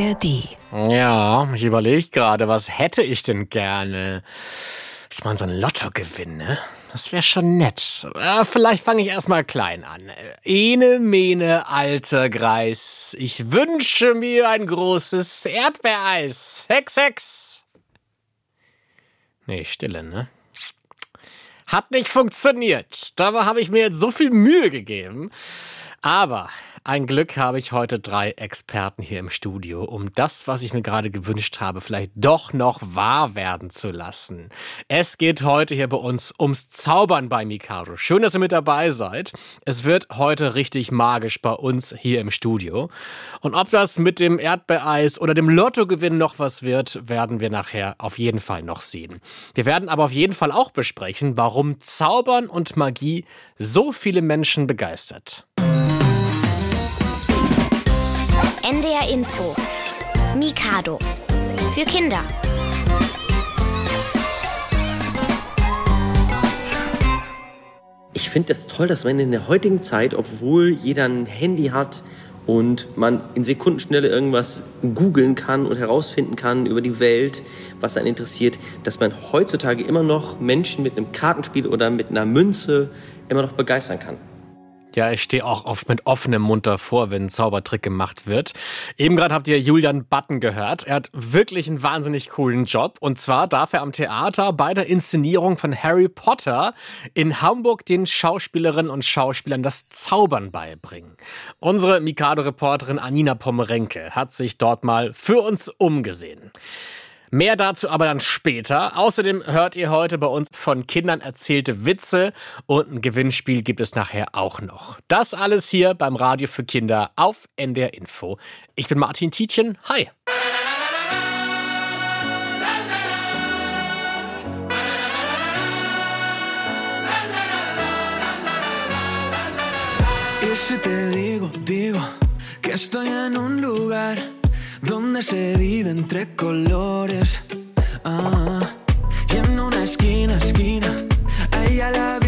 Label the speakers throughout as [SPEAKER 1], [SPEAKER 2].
[SPEAKER 1] ARD.
[SPEAKER 2] Ja, ich überlege gerade, was hätte ich denn gerne? Ich meine, so ein Lottogewinn, ne? Das wäre schon nett. Äh, vielleicht fange ich erstmal klein an. Ene, mene, alter Greis. Ich wünsche mir ein großes Erdbeereis. Hex, hex. Nee, Stille, ne? Hat nicht funktioniert. Dabei habe ich mir jetzt so viel Mühe gegeben. Aber ein Glück habe ich heute drei Experten hier im Studio, um das, was ich mir gerade gewünscht habe, vielleicht doch noch wahr werden zu lassen. Es geht heute hier bei uns ums Zaubern bei Mikado. Schön, dass ihr mit dabei seid. Es wird heute richtig magisch bei uns hier im Studio. Und ob das mit dem Erdbeereis oder dem Lottogewinn noch was wird, werden wir nachher auf jeden Fall noch sehen. Wir werden aber auf jeden Fall auch besprechen, warum Zaubern und Magie so viele Menschen begeistert.
[SPEAKER 3] NDR Info. Mikado. Für Kinder.
[SPEAKER 4] Ich finde es das toll, dass man in der heutigen Zeit, obwohl jeder ein Handy hat und man in Sekundenschnelle irgendwas googeln kann und herausfinden kann über die Welt, was einen interessiert, dass man heutzutage immer noch Menschen mit einem Kartenspiel oder mit einer Münze immer noch begeistern kann.
[SPEAKER 2] Ja, ich stehe auch oft mit offenem Mund davor, wenn ein Zaubertrick gemacht wird. Eben gerade habt ihr Julian Button gehört. Er hat wirklich einen wahnsinnig coolen Job. Und zwar darf er am Theater bei der Inszenierung von Harry Potter in Hamburg den Schauspielerinnen und Schauspielern das Zaubern beibringen. Unsere Mikado-Reporterin Anina Pomerenke hat sich dort mal für uns umgesehen. Mehr dazu aber dann später. Außerdem hört ihr heute bei uns von Kindern erzählte Witze und ein Gewinnspiel gibt es nachher auch noch. Das alles hier beim Radio für Kinder auf NDR Info. Ich bin Martin Tietjen. Hi.
[SPEAKER 5] Y si te digo, digo que estoy en un lugar donde se vive entre colores. Ah, y en una esquina, esquina, a ella la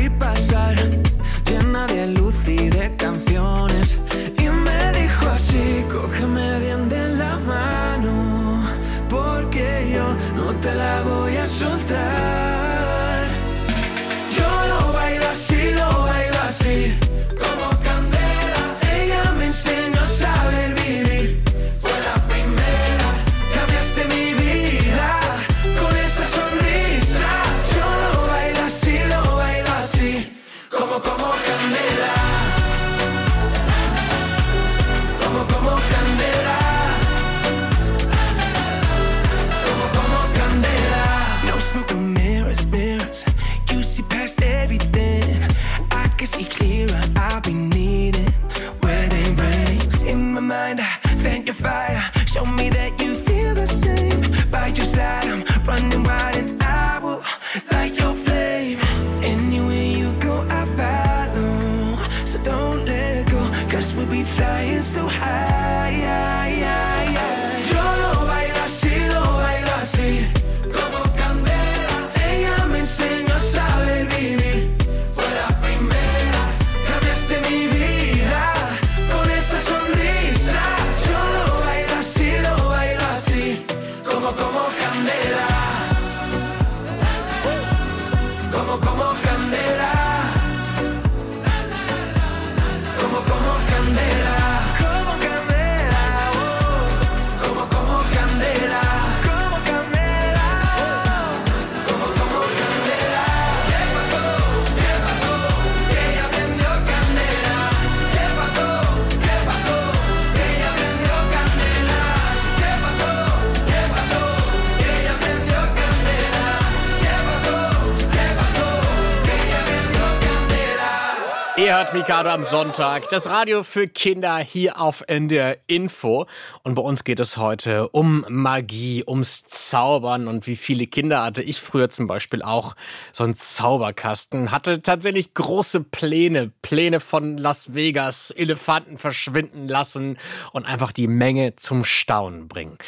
[SPEAKER 2] Mikado am Sonntag, das Radio für Kinder hier auf NDR Info. Und bei uns geht es heute um Magie, ums Zaubern. Und wie viele Kinder hatte ich früher zum Beispiel auch so einen Zauberkasten. Hatte tatsächlich große Pläne, Pläne von Las Vegas, Elefanten verschwinden lassen und einfach die Menge zum Staunen bringen.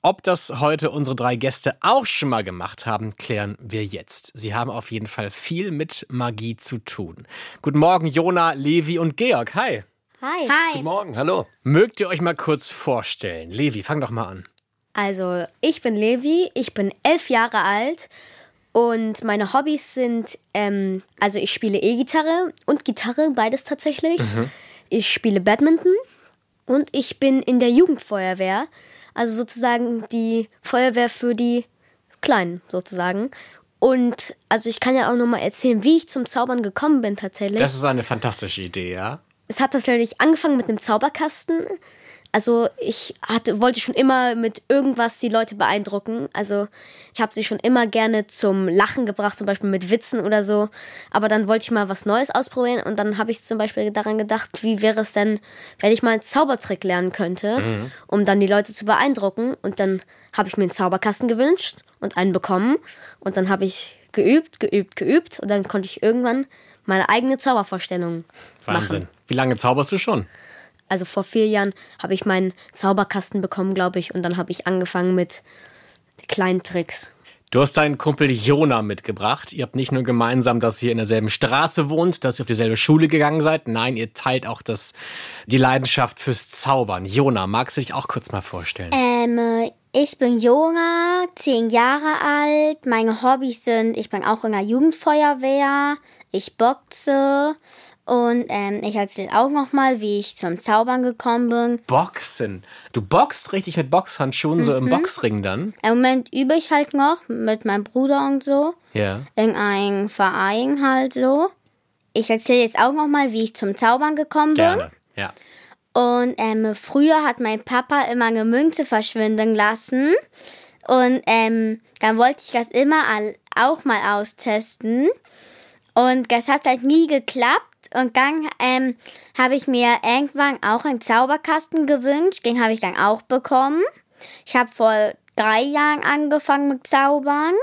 [SPEAKER 2] Ob das heute unsere drei Gäste auch schon mal gemacht haben, klären wir jetzt. Sie haben auf jeden Fall viel mit Magie zu tun. Guten Morgen, Jona, Levi und Georg. Hi.
[SPEAKER 1] Hi.
[SPEAKER 6] Guten Morgen, hallo.
[SPEAKER 2] Mögt ihr euch mal kurz vorstellen? Levi, fang doch mal an.
[SPEAKER 1] Also, ich bin Levi, ich bin elf Jahre alt und meine Hobbys sind, ähm, also ich spiele E-Gitarre und Gitarre, beides tatsächlich. Ich spiele Badminton und ich bin in der Jugendfeuerwehr, also sozusagen die Feuerwehr für die Kleinen sozusagen. Und also ich kann ja auch noch mal erzählen, wie ich zum Zaubern gekommen bin tatsächlich.
[SPEAKER 2] Das ist eine fantastische Idee, ja?
[SPEAKER 1] Es hat tatsächlich angefangen mit einem Zauberkasten. Also ich hatte, wollte schon immer mit irgendwas die Leute beeindrucken. Also ich habe sie schon immer gerne zum Lachen gebracht, zum Beispiel mit Witzen oder so. Aber dann wollte ich mal was Neues ausprobieren und dann habe ich zum Beispiel daran gedacht, wie wäre es denn, wenn ich mal einen Zaubertrick lernen könnte, um dann die Leute zu beeindrucken. Und dann habe ich mir einen Zauberkasten gewünscht und einen bekommen. Und dann habe ich geübt, geübt, geübt und dann konnte ich irgendwann meine eigene Zaubervorstellung
[SPEAKER 2] Wahnsinn.
[SPEAKER 1] machen.
[SPEAKER 2] Wie lange zauberst du schon?
[SPEAKER 1] Also vor vier Jahren habe ich meinen Zauberkasten bekommen, glaube ich, und dann habe ich angefangen mit kleinen Tricks.
[SPEAKER 2] Du hast deinen Kumpel Jona mitgebracht. Ihr habt nicht nur gemeinsam, dass ihr in derselben Straße wohnt, dass ihr auf dieselbe Schule gegangen seid. Nein, ihr teilt auch das, die Leidenschaft fürs Zaubern. Jona, magst du dich auch kurz mal vorstellen?
[SPEAKER 7] Ähm, äh, ich bin Jona, zehn Jahre alt. Meine Hobbys sind, ich bin auch in der Jugendfeuerwehr, ich boxe und ähm, ich erzähle auch noch mal, wie ich zum Zaubern gekommen bin.
[SPEAKER 2] Boxen. Du boxst richtig mit Boxhandschuhen, so im Boxring dann?
[SPEAKER 7] Im Moment übe ich halt noch mit meinem Bruder und so
[SPEAKER 2] Ja.
[SPEAKER 7] in einem Verein halt so. Ich erzähle jetzt auch noch mal, wie ich zum Zaubern gekommen bin.
[SPEAKER 2] Gerne. Ja.
[SPEAKER 7] Und ähm, früher hat mein Papa immer eine Münze verschwinden lassen. Und ähm, dann wollte ich das immer auch mal austesten. Und das hat halt nie geklappt. Und dann ähm, habe ich mir irgendwann auch einen Zauberkasten gewünscht. Den habe ich dann auch bekommen. Ich habe vor drei Jahren angefangen mit Zaubern.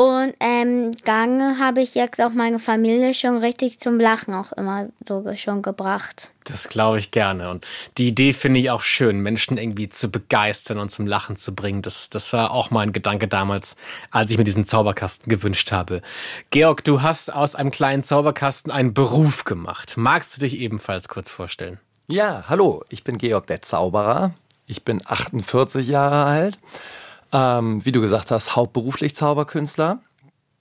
[SPEAKER 7] Und ähm, dann habe ich jetzt auch meine Familie schon richtig zum Lachen auch immer so schon gebracht.
[SPEAKER 2] Das glaube ich gerne. Und die Idee finde ich auch schön, Menschen irgendwie zu begeistern und zum Lachen zu bringen. Das, das war auch mein Gedanke damals, als ich mir diesen Zauberkasten gewünscht habe. Georg, du hast aus einem kleinen Zauberkasten einen Beruf gemacht. Magst du dich ebenfalls kurz vorstellen?
[SPEAKER 6] Ja, hallo, ich bin Georg der Zauberer. Ich bin 48 Jahre alt. Ähm, wie du gesagt hast, hauptberuflich Zauberkünstler.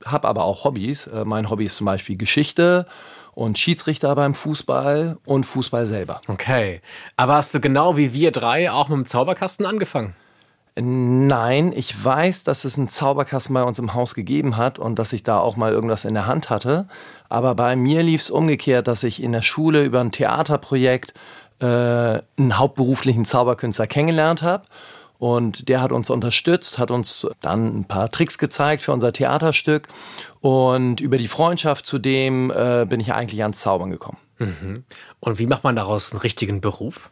[SPEAKER 6] Hab aber auch Hobbys. Äh, mein Hobby ist zum Beispiel Geschichte und Schiedsrichter beim Fußball und Fußball selber.
[SPEAKER 2] Okay. Aber hast du genau wie wir drei auch mit dem Zauberkasten angefangen?
[SPEAKER 6] Nein, ich weiß, dass es einen Zauberkasten bei uns im Haus gegeben hat und dass ich da auch mal irgendwas in der Hand hatte. Aber bei mir lief es umgekehrt, dass ich in der Schule über ein Theaterprojekt äh, einen hauptberuflichen Zauberkünstler kennengelernt habe. Und der hat uns unterstützt, hat uns dann ein paar Tricks gezeigt für unser Theaterstück. Und über die Freundschaft zu dem äh, bin ich eigentlich ans Zaubern gekommen.
[SPEAKER 2] Und wie macht man daraus einen richtigen Beruf?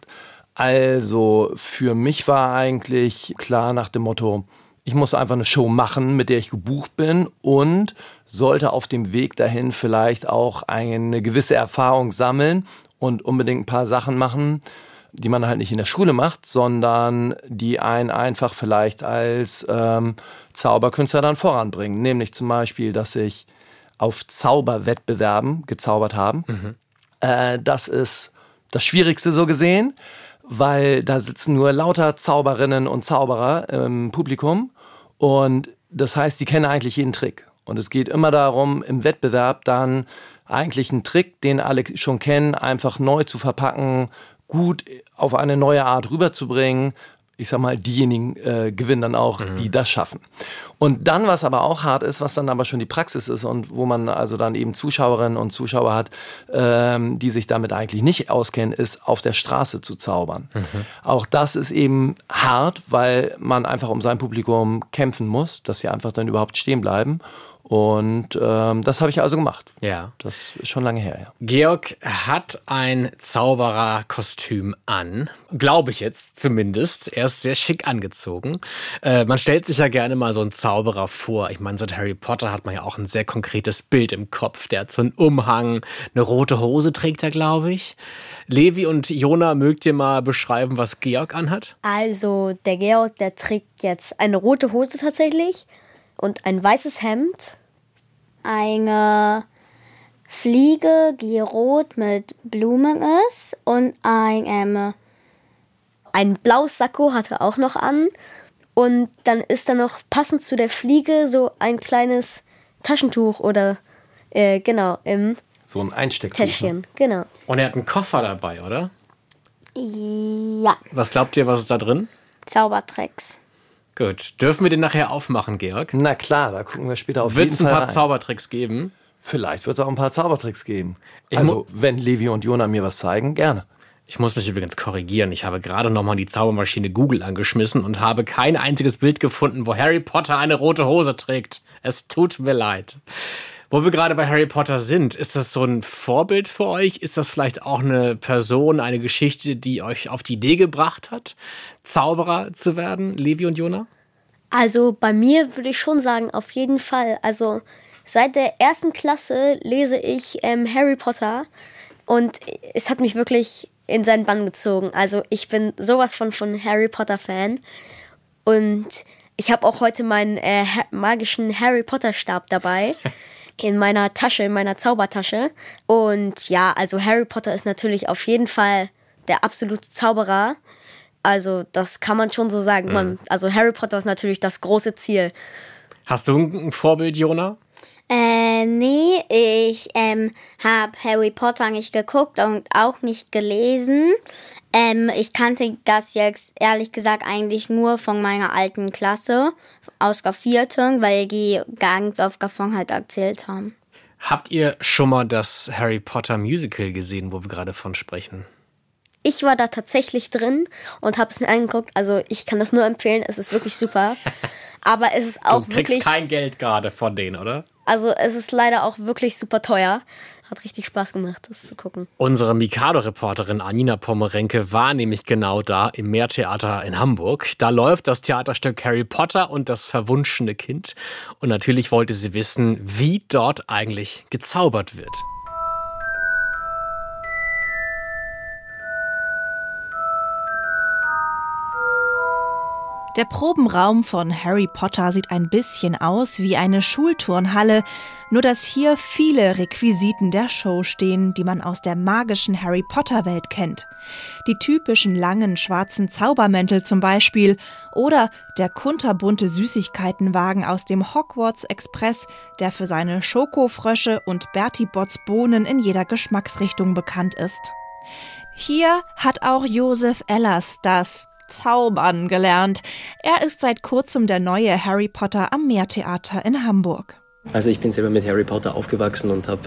[SPEAKER 6] Also für mich war eigentlich klar nach dem Motto, ich muss einfach eine Show machen, mit der ich gebucht bin und sollte auf dem Weg dahin vielleicht auch eine gewisse Erfahrung sammeln und unbedingt ein paar Sachen machen, die man halt nicht in der Schule macht, sondern die einen einfach vielleicht als ähm, Zauberkünstler dann voranbringen. Nämlich zum Beispiel, dass ich auf Zauberwettbewerben gezaubert habe. Äh, das ist das Schwierigste so gesehen, weil da sitzen nur lauter Zauberinnen und Zauberer im Publikum und das heißt, die kennen eigentlich jeden Trick. Und es geht immer darum, im Wettbewerb dann eigentlich einen Trick, den alle schon kennen, einfach neu zu verpacken, gut auf eine neue Art rüberzubringen. Ich sag mal, diejenigen äh, gewinnen dann auch, die das schaffen. Und dann, was aber auch hart ist, was dann aber schon die Praxis ist und wo man also dann eben Zuschauerinnen und Zuschauer hat, ähm, die sich damit eigentlich nicht auskennen, ist auf der Straße zu zaubern. Auch das ist eben hart, weil man einfach um sein Publikum kämpfen muss, dass sie einfach dann überhaupt stehen bleiben. Und ähm, das habe ich also gemacht.
[SPEAKER 2] Ja.
[SPEAKER 6] Das ist schon lange her, ja.
[SPEAKER 2] Georg hat ein Zaubererkostüm an. Glaube ich jetzt zumindest. Er ist sehr schick angezogen. Äh, man stellt sich ja gerne mal so einen Zauberer vor. Ich meine, seit Harry Potter hat man ja auch ein sehr konkretes Bild im Kopf. Der hat so einen Umhang, eine rote Hose trägt er, glaube ich. Levi und Jona, mögt ihr mal beschreiben, was Georg anhat?
[SPEAKER 1] Also der Georg, der trägt jetzt eine rote Hose tatsächlich und ein weißes Hemd.
[SPEAKER 7] Eine Fliege, die rot mit Blumen ist und ein ähm,
[SPEAKER 1] Ein blaues Sakko hat er auch noch an. Und dann ist da noch passend zu der Fliege so ein kleines Taschentuch oder äh, genau, im
[SPEAKER 6] So ein Einstecktuch. ne?
[SPEAKER 1] Täschchen. Genau.
[SPEAKER 2] Und er hat einen Koffer dabei, oder?
[SPEAKER 7] ja,
[SPEAKER 2] Was glaubt ihr, was ist da drin?
[SPEAKER 7] Zaubertricks.
[SPEAKER 2] Gut. Dürfen wir den nachher aufmachen, Georg?
[SPEAKER 6] Na klar, da gucken wir später auf
[SPEAKER 2] Wird es
[SPEAKER 6] jeden
[SPEAKER 2] ein
[SPEAKER 6] Fall
[SPEAKER 2] paar
[SPEAKER 6] rein.
[SPEAKER 2] Zaubertricks geben?
[SPEAKER 6] Vielleicht wird es auch ein paar Zaubertricks geben.
[SPEAKER 2] Ich
[SPEAKER 6] also, wenn Levi und Jona mir was zeigen, gerne.
[SPEAKER 2] Ich muss mich übrigens korrigieren. Ich habe gerade nochmal die Zaubermaschine Google angeschmissen und habe kein einziges Bild gefunden, wo Harry Potter eine rote Hose trägt. Es tut mir leid. Wo wir gerade bei Harry Potter sind, ist das so ein Vorbild für euch? Ist das vielleicht auch eine Person, eine Geschichte, die euch auf die Idee gebracht hat, Zauberer zu werden, Levi und Jona?
[SPEAKER 1] Also bei mir würde ich schon sagen, auf jeden Fall. Also seit der ersten Klasse lese ich ähm, Harry Potter und es hat mich wirklich in seinen Bann gezogen. Also ich bin sowas von von Harry Potter Fan und ich habe auch heute meinen äh, magischen Harry Potter Stab dabei. In meiner Tasche, in meiner Zaubertasche. Und ja, also Harry Potter ist natürlich auf jeden Fall der absolute Zauberer. Also, das kann man schon so sagen. Man, also, Harry Potter ist natürlich das große Ziel.
[SPEAKER 2] Hast du ein Vorbild, Jona?
[SPEAKER 7] Äh, nee, ich ähm, habe Harry Potter nicht geguckt und auch nicht gelesen. Ähm, ich kannte das jetzt ehrlich gesagt eigentlich nur von meiner alten Klasse aus der vierten, weil die ganz oft davon halt erzählt haben.
[SPEAKER 2] Habt ihr schon mal das Harry Potter Musical gesehen, wo wir gerade von sprechen?
[SPEAKER 1] Ich war da tatsächlich drin und habe es mir angeguckt. Also, ich kann das nur empfehlen. Es ist wirklich super. Aber es ist auch
[SPEAKER 2] du kriegst
[SPEAKER 1] wirklich.
[SPEAKER 2] kein Geld gerade von denen, oder?
[SPEAKER 1] Also, es ist leider auch wirklich super teuer. Hat richtig Spaß gemacht, das zu gucken.
[SPEAKER 2] Unsere Mikado-Reporterin Anina Pommerenke war nämlich genau da im Meertheater in Hamburg. Da läuft das Theaterstück Harry Potter und das verwunschene Kind. Und natürlich wollte sie wissen, wie dort eigentlich gezaubert wird.
[SPEAKER 8] Der Probenraum von Harry Potter sieht ein bisschen aus wie eine Schulturnhalle, nur dass hier viele Requisiten der Show stehen, die man aus der magischen Harry Potter Welt kennt. Die typischen langen schwarzen Zaubermäntel zum Beispiel oder der kunterbunte Süßigkeitenwagen aus dem Hogwarts Express, der für seine Schokofrösche und Bertie Botts Bohnen in jeder Geschmacksrichtung bekannt ist. Hier hat auch Josef Ellers das Zaubern gelernt. Er ist seit kurzem der neue Harry Potter am Meertheater in Hamburg.
[SPEAKER 4] Also ich bin selber mit Harry Potter aufgewachsen und habe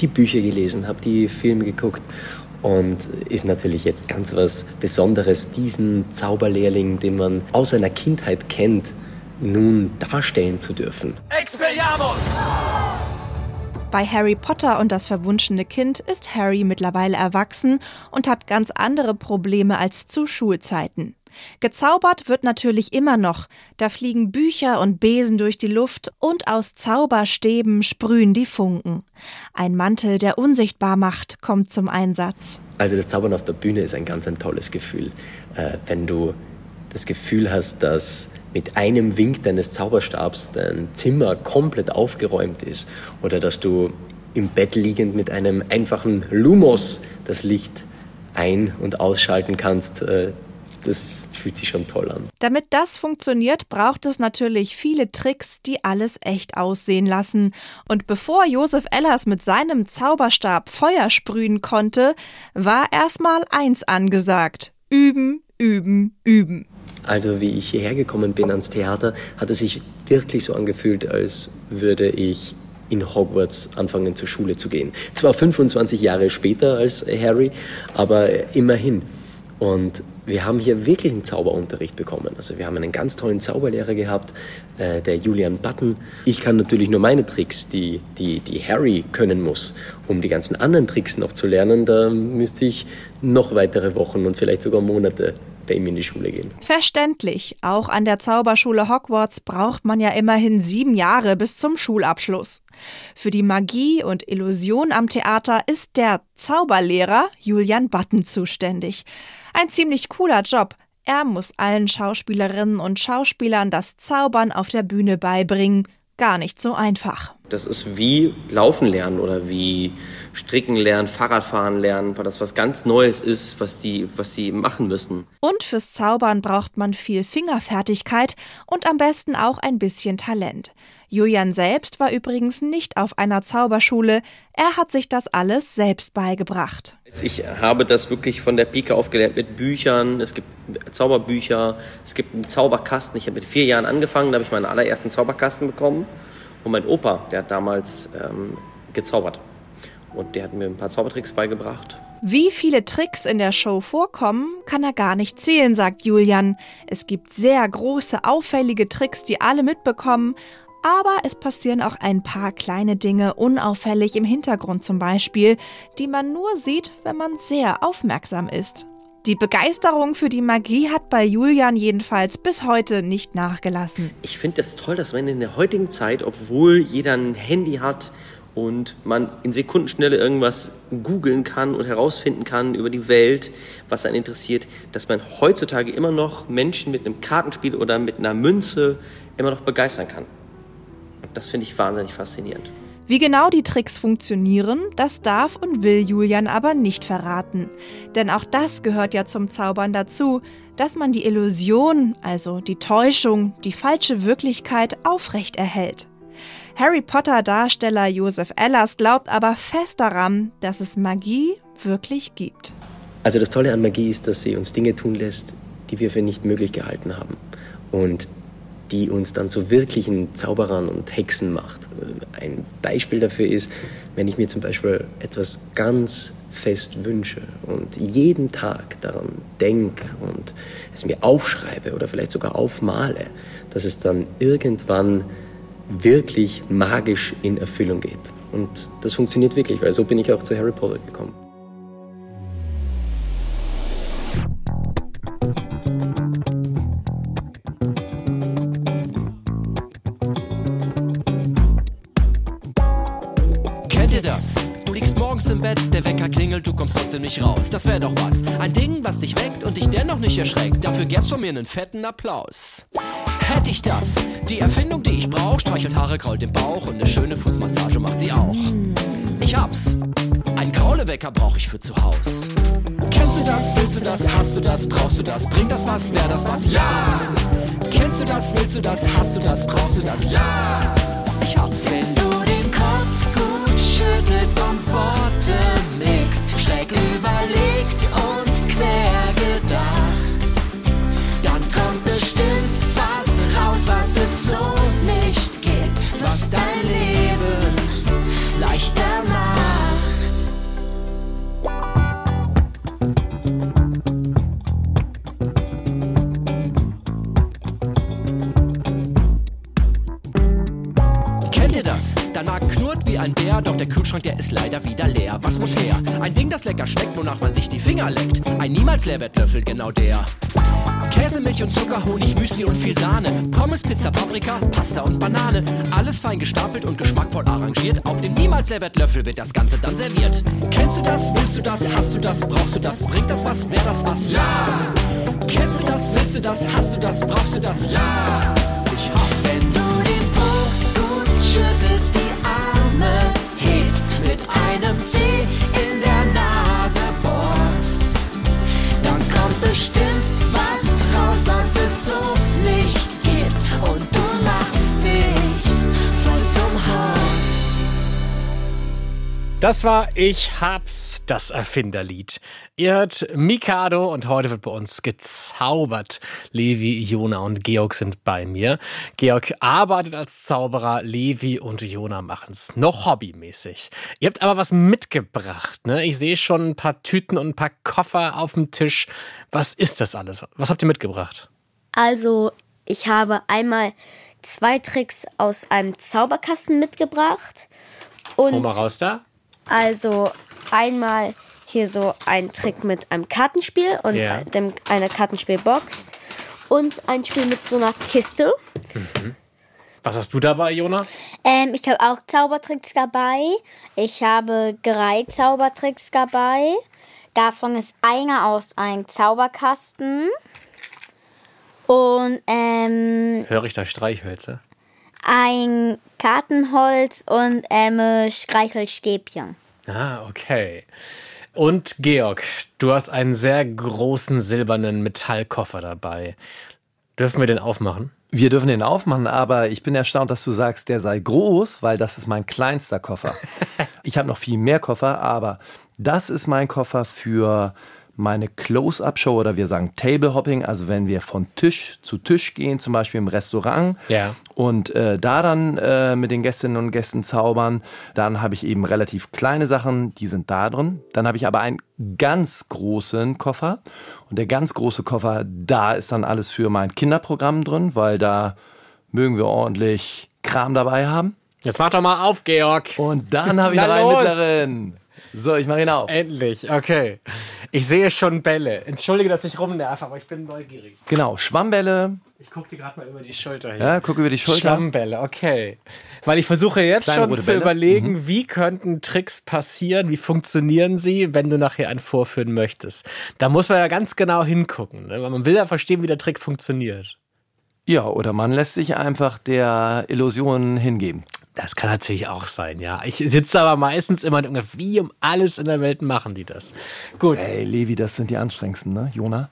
[SPEAKER 4] die Bücher gelesen, habe die Filme geguckt und ist natürlich jetzt ganz was Besonderes, diesen Zauberlehrling, den man aus seiner Kindheit kennt, nun darstellen zu dürfen.
[SPEAKER 8] Bei Harry Potter und das verwunschene Kind ist Harry mittlerweile erwachsen und hat ganz andere Probleme als zu Schulzeiten. Gezaubert wird natürlich immer noch. Da fliegen Bücher und Besen durch die Luft und aus Zauberstäben sprühen die Funken. Ein Mantel, der unsichtbar macht, kommt zum Einsatz.
[SPEAKER 4] Also das Zaubern auf der Bühne ist ein ganz ein tolles Gefühl, äh, wenn du das Gefühl hast, dass mit einem Wink deines Zauberstabs dein Zimmer komplett aufgeräumt ist oder dass du im Bett liegend mit einem einfachen Lumos das Licht ein- und ausschalten kannst. Äh, das fühlt sich schon toll an.
[SPEAKER 8] Damit das funktioniert, braucht es natürlich viele Tricks, die alles echt aussehen lassen. Und bevor Josef Ellers mit seinem Zauberstab Feuer sprühen konnte, war erstmal eins angesagt. Üben, üben, üben.
[SPEAKER 4] Also wie ich hierher gekommen bin ans Theater, hat es sich wirklich so angefühlt, als würde ich in Hogwarts anfangen zur Schule zu gehen. Zwar 25 Jahre später als Harry, aber immerhin. Und wir haben hier wirklich einen Zauberunterricht bekommen. Also wir haben einen ganz tollen Zauberlehrer gehabt, äh, der Julian Button. Ich kann natürlich nur meine Tricks, die, die, die Harry können muss. Um die ganzen anderen Tricks noch zu lernen, da müsste ich noch weitere Wochen und vielleicht sogar Monate bei ihm in die Schule gehen.
[SPEAKER 8] Verständlich. Auch an der Zauberschule Hogwarts braucht man ja immerhin sieben Jahre bis zum Schulabschluss. Für die Magie und Illusion am Theater ist der Zauberlehrer Julian Button zuständig. Ein ziemlich cooler Job. Er muss allen Schauspielerinnen und Schauspielern das Zaubern auf der Bühne beibringen. gar nicht so einfach.
[SPEAKER 4] Das ist wie Laufen lernen oder wie Stricken lernen, Fahrradfahren lernen, weil das was ganz Neues ist, was die, was die machen müssen.
[SPEAKER 8] Und fürs Zaubern braucht man viel Fingerfertigkeit und am besten auch ein bisschen Talent. Julian selbst war übrigens nicht auf einer Zauberschule. Er hat sich das alles selbst beigebracht.
[SPEAKER 4] Ich habe das wirklich von der Pike aufgelernt mit Büchern. Es gibt Zauberbücher, es gibt einen Zauberkasten. Ich habe mit vier Jahren angefangen, da habe ich meinen allerersten Zauberkasten bekommen. Und mein Opa, der hat damals ähm, gezaubert. Und der hat mir ein paar Zaubertricks beigebracht.
[SPEAKER 8] Wie viele Tricks in der Show vorkommen, kann er gar nicht zählen, sagt Julian. Es gibt sehr große, auffällige Tricks, die alle mitbekommen. Aber es passieren auch ein paar kleine Dinge, unauffällig im Hintergrund zum Beispiel, die man nur sieht, wenn man sehr aufmerksam ist. Die Begeisterung für die Magie hat bei Julian jedenfalls bis heute nicht nachgelassen.
[SPEAKER 4] Ich finde es das toll, dass man in der heutigen Zeit, obwohl jeder ein Handy hat und man in Sekundenschnelle irgendwas googeln kann und herausfinden kann über die Welt, was einen interessiert, dass man heutzutage immer noch Menschen mit einem Kartenspiel oder mit einer Münze immer noch begeistern kann. Das finde ich wahnsinnig faszinierend.
[SPEAKER 8] Wie genau die Tricks funktionieren, das darf und will Julian aber nicht verraten. Denn auch das gehört ja zum Zaubern dazu, dass man die Illusion, also die Täuschung, die falsche Wirklichkeit aufrecht erhält. Harry Potter Darsteller Joseph Ellers glaubt aber fest daran, dass es Magie wirklich gibt.
[SPEAKER 4] Also das Tolle an Magie ist, dass sie uns Dinge tun lässt, die wir für nicht möglich gehalten haben. Und die uns dann zu wirklichen Zauberern und Hexen macht. Ein Beispiel dafür ist, wenn ich mir zum Beispiel etwas ganz fest wünsche und jeden Tag daran denke und es mir aufschreibe oder vielleicht sogar aufmale, dass es dann irgendwann wirklich magisch in Erfüllung geht. Und das funktioniert wirklich, weil so bin ich auch zu Harry Potter gekommen.
[SPEAKER 9] Trotzdem nicht raus. Das wäre doch was. Ein Ding, was dich weckt und dich dennoch nicht erschreckt. Dafür gäb's von mir einen fetten Applaus. Hätte ich das, die Erfindung, die ich brauch, streichelt Haare, krault den Bauch und eine schöne Fußmassage macht sie auch. Ich hab's. Ein Kraulewecker brauch ich für zu Haus. Kennst du das? Willst du das? Hast du das? Brauchst du das? Bringt das was? Wär das was? Ja! Kennst du das? Willst du das? Hast du das? Brauchst du das? Ja! Ich hab's. Wenn du den Kopf gut schüttelst und Worte mixt, es so nicht gibt, was dein Leben leichter macht. Kennt ihr das? Danach knurrt wie ein Bär, doch der Kühlschrank, der ist leider wieder leer. Was muss her? Ein Ding, das lecker schmeckt, wonach man sich die Finger leckt. Ein niemals Leerwertlöffel, genau der. Käse, Milch und Zucker, Honig, Müsli und viel Sahne. Pommes, Pizza, Paprika, Pasta und Banane. Alles fein gestapelt und geschmackvoll arrangiert. Auf dem niemals Leerwertlöffel wird das Ganze dann serviert. Kennst du das? Willst du das? Hast du das? Brauchst du das? Bringt das was? Wär das was? Ja! Kennst du das? Willst du das? Hast du das? Brauchst du das? Ja! Ich hab, wenn du den Po gut schüttelst, die Arme hebst, mit einem Zeh in der Nase bohrst, dann kommt bestimmt
[SPEAKER 2] Das war Ich hab's, das Erfinderlied. Ihr hört Mikado und heute wird bei uns gezaubert. Levi, Jona und Georg sind bei mir. Georg arbeitet als Zauberer, Levi und Jona machen's noch hobbymäßig. Ihr habt aber was mitgebracht, ne? Ich sehe schon ein paar Tüten und ein paar Koffer auf dem Tisch. Was ist das alles? Was habt ihr mitgebracht?
[SPEAKER 1] Also, ich habe einmal zwei Tricks aus einem Zauberkasten mitgebracht. Und
[SPEAKER 2] Hol mal raus da.
[SPEAKER 1] Also einmal hier so ein Trick mit einem Kartenspiel und
[SPEAKER 2] Ja.
[SPEAKER 1] dem, einer Kartenspielbox und ein Spiel mit so einer Kiste.
[SPEAKER 2] Was hast du dabei, Jona?
[SPEAKER 7] Ähm, ich habe auch Zaubertricks dabei. Ich habe drei Zaubertricks dabei. Davon ist einer aus einem Zauberkasten. Und ähm,
[SPEAKER 2] Höre ich da Streichhölzer?
[SPEAKER 7] Ein Kartenholz und ähm, Streichelstäbchen.
[SPEAKER 2] Ah, okay. Und Georg, du hast einen sehr großen silbernen Metallkoffer dabei. Dürfen wir den aufmachen?
[SPEAKER 6] Wir dürfen den aufmachen, aber ich bin erstaunt, dass du sagst, der sei groß, weil das ist mein kleinster Koffer. ich habe noch viel mehr Koffer, aber das ist mein Koffer für meine Close-Up-Show oder wir sagen Table-Hopping, also wenn wir von Tisch zu Tisch gehen, zum Beispiel im Restaurant
[SPEAKER 2] Ja.
[SPEAKER 6] und äh, da dann äh, mit den Gästinnen und Gästen zaubern, dann habe ich eben relativ kleine Sachen, die sind da drin. Dann habe ich aber einen ganz großen Koffer und der ganz große Koffer, da ist dann alles für mein Kinderprogramm drin, weil da mögen wir ordentlich Kram dabei haben.
[SPEAKER 2] Jetzt mach doch mal auf, Georg.
[SPEAKER 6] Und dann habe ich noch einen mittleren. So, ich mache ihn auf.
[SPEAKER 2] Endlich, okay. Ich sehe schon Bälle. Entschuldige, dass ich rumnerv, aber ich bin neugierig.
[SPEAKER 6] Genau, Schwammbälle.
[SPEAKER 2] Ich gucke dir gerade mal über die Schulter hier.
[SPEAKER 6] Ja, guck über die Schulter.
[SPEAKER 2] Schwammbälle, okay. Weil ich versuche jetzt
[SPEAKER 6] Kleine
[SPEAKER 2] schon zu
[SPEAKER 6] Bälle. Mhm.
[SPEAKER 2] überlegen, wie könnten Tricks passieren, wie funktionieren sie, wenn du nachher einen vorführen möchtest. Da muss man ja ganz genau hingucken, ne? weil man will ja verstehen, wie der Trick funktioniert.
[SPEAKER 6] Ja, oder man lässt sich einfach der Illusion hingeben.
[SPEAKER 2] Das kann natürlich auch sein, ja. Ich sitze aber meistens immer und denke, wie um alles in der Welt machen die das? Gut.
[SPEAKER 6] Ey, Levi, das sind die anstrengendsten, ne, Jona?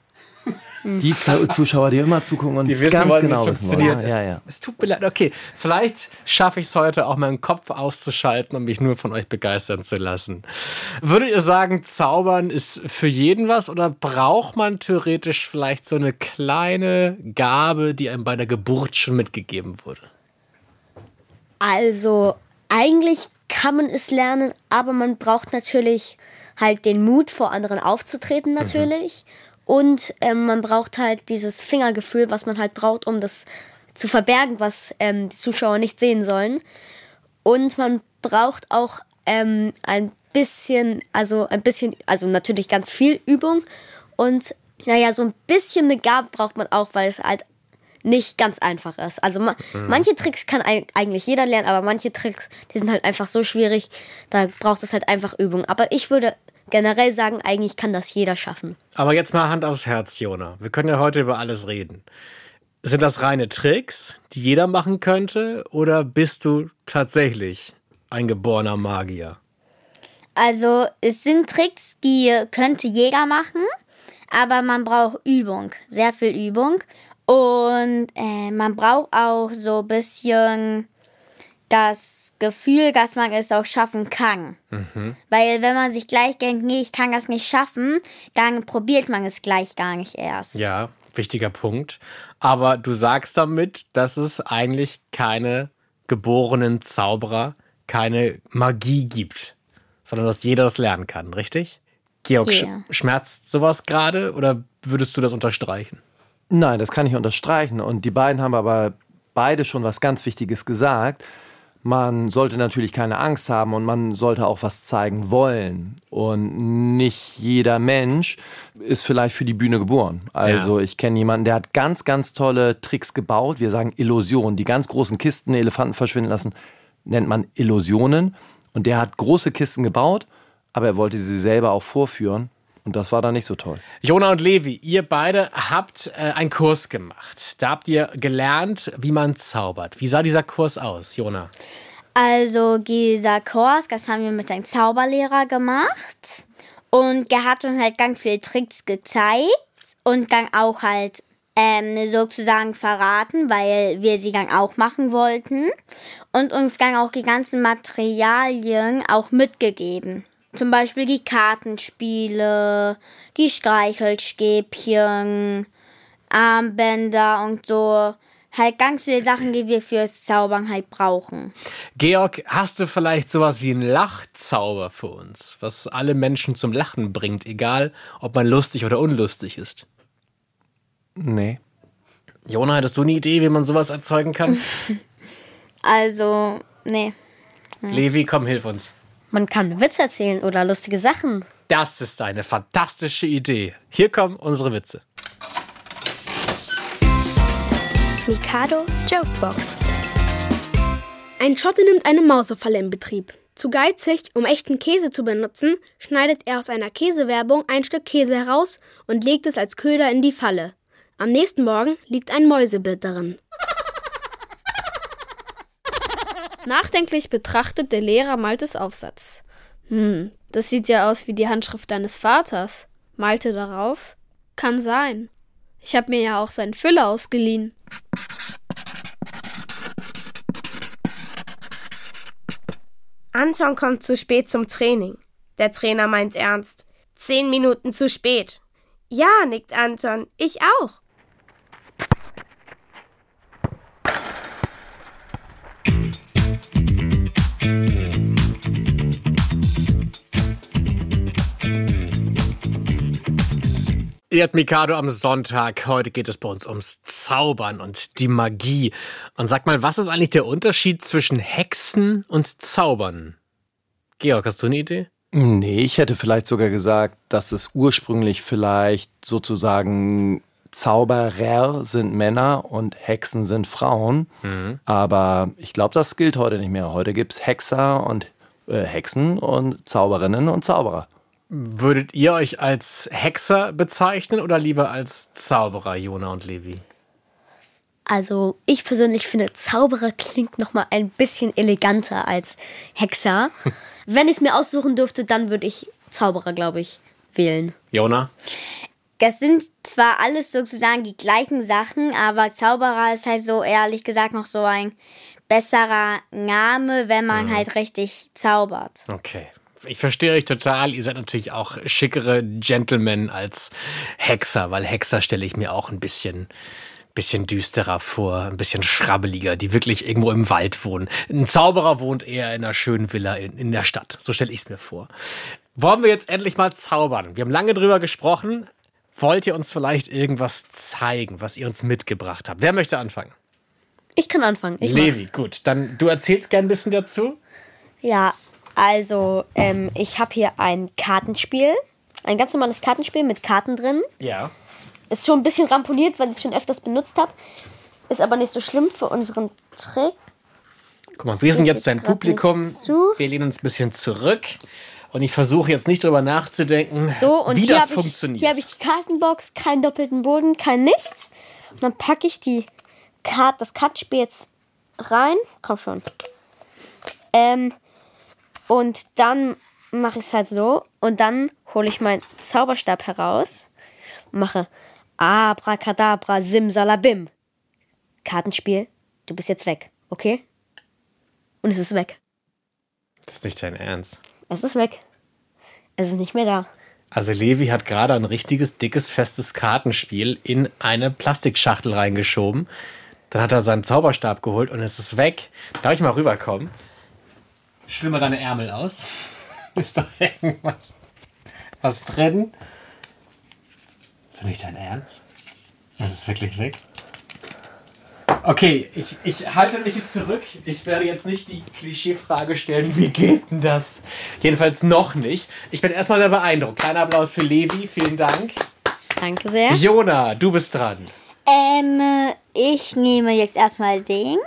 [SPEAKER 6] Die Zu- Zuschauer, die immer zugucken und
[SPEAKER 2] Die wissen
[SPEAKER 6] ganz
[SPEAKER 2] wollen,
[SPEAKER 6] genau
[SPEAKER 2] es
[SPEAKER 6] wissen wollen.
[SPEAKER 2] funktioniert.
[SPEAKER 6] Ja, ja.
[SPEAKER 2] Es tut mir leid. Okay, vielleicht schaffe ich es heute auch meinen Kopf auszuschalten und mich nur von euch begeistern zu lassen. Würdet ihr sagen, Zaubern ist für jeden was oder braucht man theoretisch vielleicht so eine kleine Gabe, die einem bei der Geburt schon mitgegeben wurde?
[SPEAKER 1] Also eigentlich kann man es lernen, aber man braucht natürlich halt den Mut, vor anderen aufzutreten natürlich. Und ähm, man braucht halt dieses Fingergefühl, was man halt braucht, um das zu verbergen, was ähm, die Zuschauer nicht sehen sollen. Und man braucht auch ähm, ein bisschen, also ein bisschen, also natürlich ganz viel Übung. Und naja, so ein bisschen eine Gabe braucht man auch, weil es halt nicht ganz einfach ist. Also ma manche Tricks kann eig- eigentlich jeder lernen, aber manche Tricks, die sind halt einfach so schwierig, da braucht es halt einfach Übung. Aber ich würde generell sagen, eigentlich kann das jeder schaffen.
[SPEAKER 2] Aber jetzt mal Hand aufs Herz, Jona. Wir können ja heute über alles reden. Sind das reine Tricks, die jeder machen könnte, oder bist du tatsächlich ein geborener Magier?
[SPEAKER 7] Also es sind Tricks, die könnte jeder machen, aber man braucht Übung, sehr viel Übung. Und äh, man braucht auch so ein bisschen das Gefühl, dass man es auch schaffen kann. Weil wenn man sich gleich denkt, nee, ich kann das nicht schaffen, dann probiert man es gleich gar nicht erst.
[SPEAKER 2] Ja, wichtiger Punkt. Aber du sagst damit, dass es eigentlich keine geborenen Zauberer, keine Magie gibt, sondern dass jeder das lernen kann, richtig? Georg,
[SPEAKER 7] Ja.
[SPEAKER 2] schmerzt sowas gerade oder würdest du das unterstreichen?
[SPEAKER 6] Nein, das kann ich unterstreichen. Und die beiden haben aber beide schon was ganz Wichtiges gesagt. Man sollte natürlich keine Angst haben und man sollte auch was zeigen wollen. Und nicht jeder Mensch ist vielleicht für die Bühne geboren. Also ich kenne jemanden, der hat ganz, ganz tolle Tricks gebaut. Wir sagen Illusionen. Die ganz großen Kisten, Elefanten verschwinden lassen, nennt man Illusionen. Und der hat große Kisten gebaut, aber er wollte sie selber auch vorführen. Und das war dann nicht so toll.
[SPEAKER 2] Jona und Levi, ihr beide habt äh, einen Kurs gemacht. Da habt ihr gelernt, wie man zaubert. Wie sah dieser Kurs aus, Jona?
[SPEAKER 7] Also dieser Kurs, das haben wir mit einem Zauberlehrer gemacht. Und der hat uns halt ganz viele Tricks gezeigt und dann auch halt ähm, sozusagen verraten, weil wir sie dann auch machen wollten. Und uns dann auch die ganzen Materialien auch mitgegeben. Zum Beispiel die Kartenspiele, die Streichelstäbchen, Armbänder und so. Halt ganz viele Sachen, die wir fürs Zaubern halt brauchen.
[SPEAKER 2] Georg, hast du vielleicht sowas wie einen Lachzauber für uns, was alle Menschen zum Lachen bringt, egal ob man lustig oder unlustig ist?
[SPEAKER 6] Nee.
[SPEAKER 2] Jona, hattest du eine Idee, wie man sowas erzeugen kann?
[SPEAKER 7] Also, nee.
[SPEAKER 2] Levi, komm, hilf uns.
[SPEAKER 1] Man kann Witze erzählen oder lustige Sachen.
[SPEAKER 2] Das ist eine fantastische Idee. Hier kommen unsere Witze.
[SPEAKER 10] Mikado Jokebox. Ein Schotte nimmt eine Mausefalle in Betrieb. Zu geizig, um echten Käse zu benutzen, schneidet er aus einer Käsewerbung ein Stück Käse heraus und legt es als Köder in die Falle. Am nächsten Morgen liegt ein Mäusebild darin. Nachdenklich betrachtet der Lehrer Maltes Aufsatz. Hm, das sieht ja aus wie die Handschrift deines Vaters. Malte darauf. Kann sein. Ich habe mir ja auch seinen Füller ausgeliehen.
[SPEAKER 11] Anton kommt zu spät zum Training. Der Trainer meint ernst. Zehn Minuten zu spät. Ja, nickt Anton. Ich auch.
[SPEAKER 2] Ihr habt Mikado am Sonntag. Heute geht es bei uns ums Zaubern und die Magie. Und sag mal, was ist eigentlich der Unterschied zwischen Hexen und Zaubern? Georg, hast du eine Idee?
[SPEAKER 6] Nee, ich hätte vielleicht sogar gesagt, dass es ursprünglich vielleicht sozusagen Zauberer sind Männer und Hexen sind Frauen.
[SPEAKER 2] Mhm.
[SPEAKER 6] Aber ich glaube, das gilt heute nicht mehr. Heute gibt's Hexer und äh, Hexen und Zauberinnen und Zauberer.
[SPEAKER 2] Würdet ihr euch als Hexer bezeichnen oder lieber als Zauberer, Jona und Levi?
[SPEAKER 1] Also ich persönlich finde, Zauberer klingt noch mal ein bisschen eleganter als Hexer. Wenn ich es mir aussuchen dürfte, dann würde ich Zauberer, glaube ich, wählen.
[SPEAKER 2] Jona?
[SPEAKER 7] Das sind zwar alles sozusagen die gleichen Sachen, aber Zauberer ist halt so ehrlich gesagt noch so ein besserer Name, wenn man halt richtig zaubert.
[SPEAKER 2] Okay. Ich verstehe euch total. Ihr seid natürlich auch schickere Gentlemen als Hexer, weil Hexer stelle ich mir auch ein bisschen, bisschen düsterer vor, ein bisschen schrabbeliger, die wirklich irgendwo im Wald wohnen. Ein Zauberer wohnt eher in einer schönen Villa in, in der Stadt. So stelle ich es mir vor. Wollen wir jetzt endlich mal zaubern? Wir haben lange drüber gesprochen. Wollt ihr uns vielleicht irgendwas zeigen, was ihr uns mitgebracht habt? Wer möchte anfangen?
[SPEAKER 1] Ich kann anfangen. Ich
[SPEAKER 2] Levi,
[SPEAKER 1] mach's.
[SPEAKER 2] gut. Dann du erzählst gern ein bisschen dazu.
[SPEAKER 1] Ja, also ähm, ich habe hier ein Kartenspiel. Ein ganz normales Kartenspiel mit Karten drin.
[SPEAKER 2] Ja.
[SPEAKER 1] Ist schon ein bisschen ramponiert, weil ich es schon öfters benutzt habe. Ist aber nicht so schlimm für unseren Trick.
[SPEAKER 2] Guck mal, wir sind jetzt dein Publikum. Wir lehnen uns ein bisschen zurück. Und ich versuche jetzt nicht drüber nachzudenken,
[SPEAKER 1] So,
[SPEAKER 2] wie das
[SPEAKER 1] habe ich,
[SPEAKER 2] funktioniert.
[SPEAKER 1] hier hab ich die Kartenbox, keinen doppelten Boden, kein nichts. Und dann packe ich die Kart, das Kartenspiel jetzt rein. Komm schon. Ähm, und dann mache ich es halt so. Und dann hole ich meinen Zauberstab heraus und mache Abracadabra, Simsalabim. Kartenspiel, du bist jetzt weg, okay? Und es ist weg.
[SPEAKER 2] das ist nicht dein Ernst.
[SPEAKER 1] Es ist weg. Es ist nicht mehr da.
[SPEAKER 2] Also Levi hat gerade ein richtiges, dickes, festes Kartenspiel in eine Plastikschachtel reingeschoben. Dann hat er seinen Zauberstab geholt und es ist weg. Darf ich mal rüberkommen? Schwimm mal deine Ärmel aus. Ist doch irgendwas was drin? Ist doch nicht dein Ernst? Das ist wirklich weg. Okay, ich, ich halte mich jetzt zurück. Ich werde jetzt nicht die Klischeefrage stellen, wie geht denn das? Jedenfalls noch nicht. Ich bin erstmal sehr beeindruckt. Kleiner Applaus für Levi, vielen Dank.
[SPEAKER 1] Danke sehr.
[SPEAKER 2] Jona, du bist dran.
[SPEAKER 7] Ähm, äh, ich nehme jetzt erstmal den.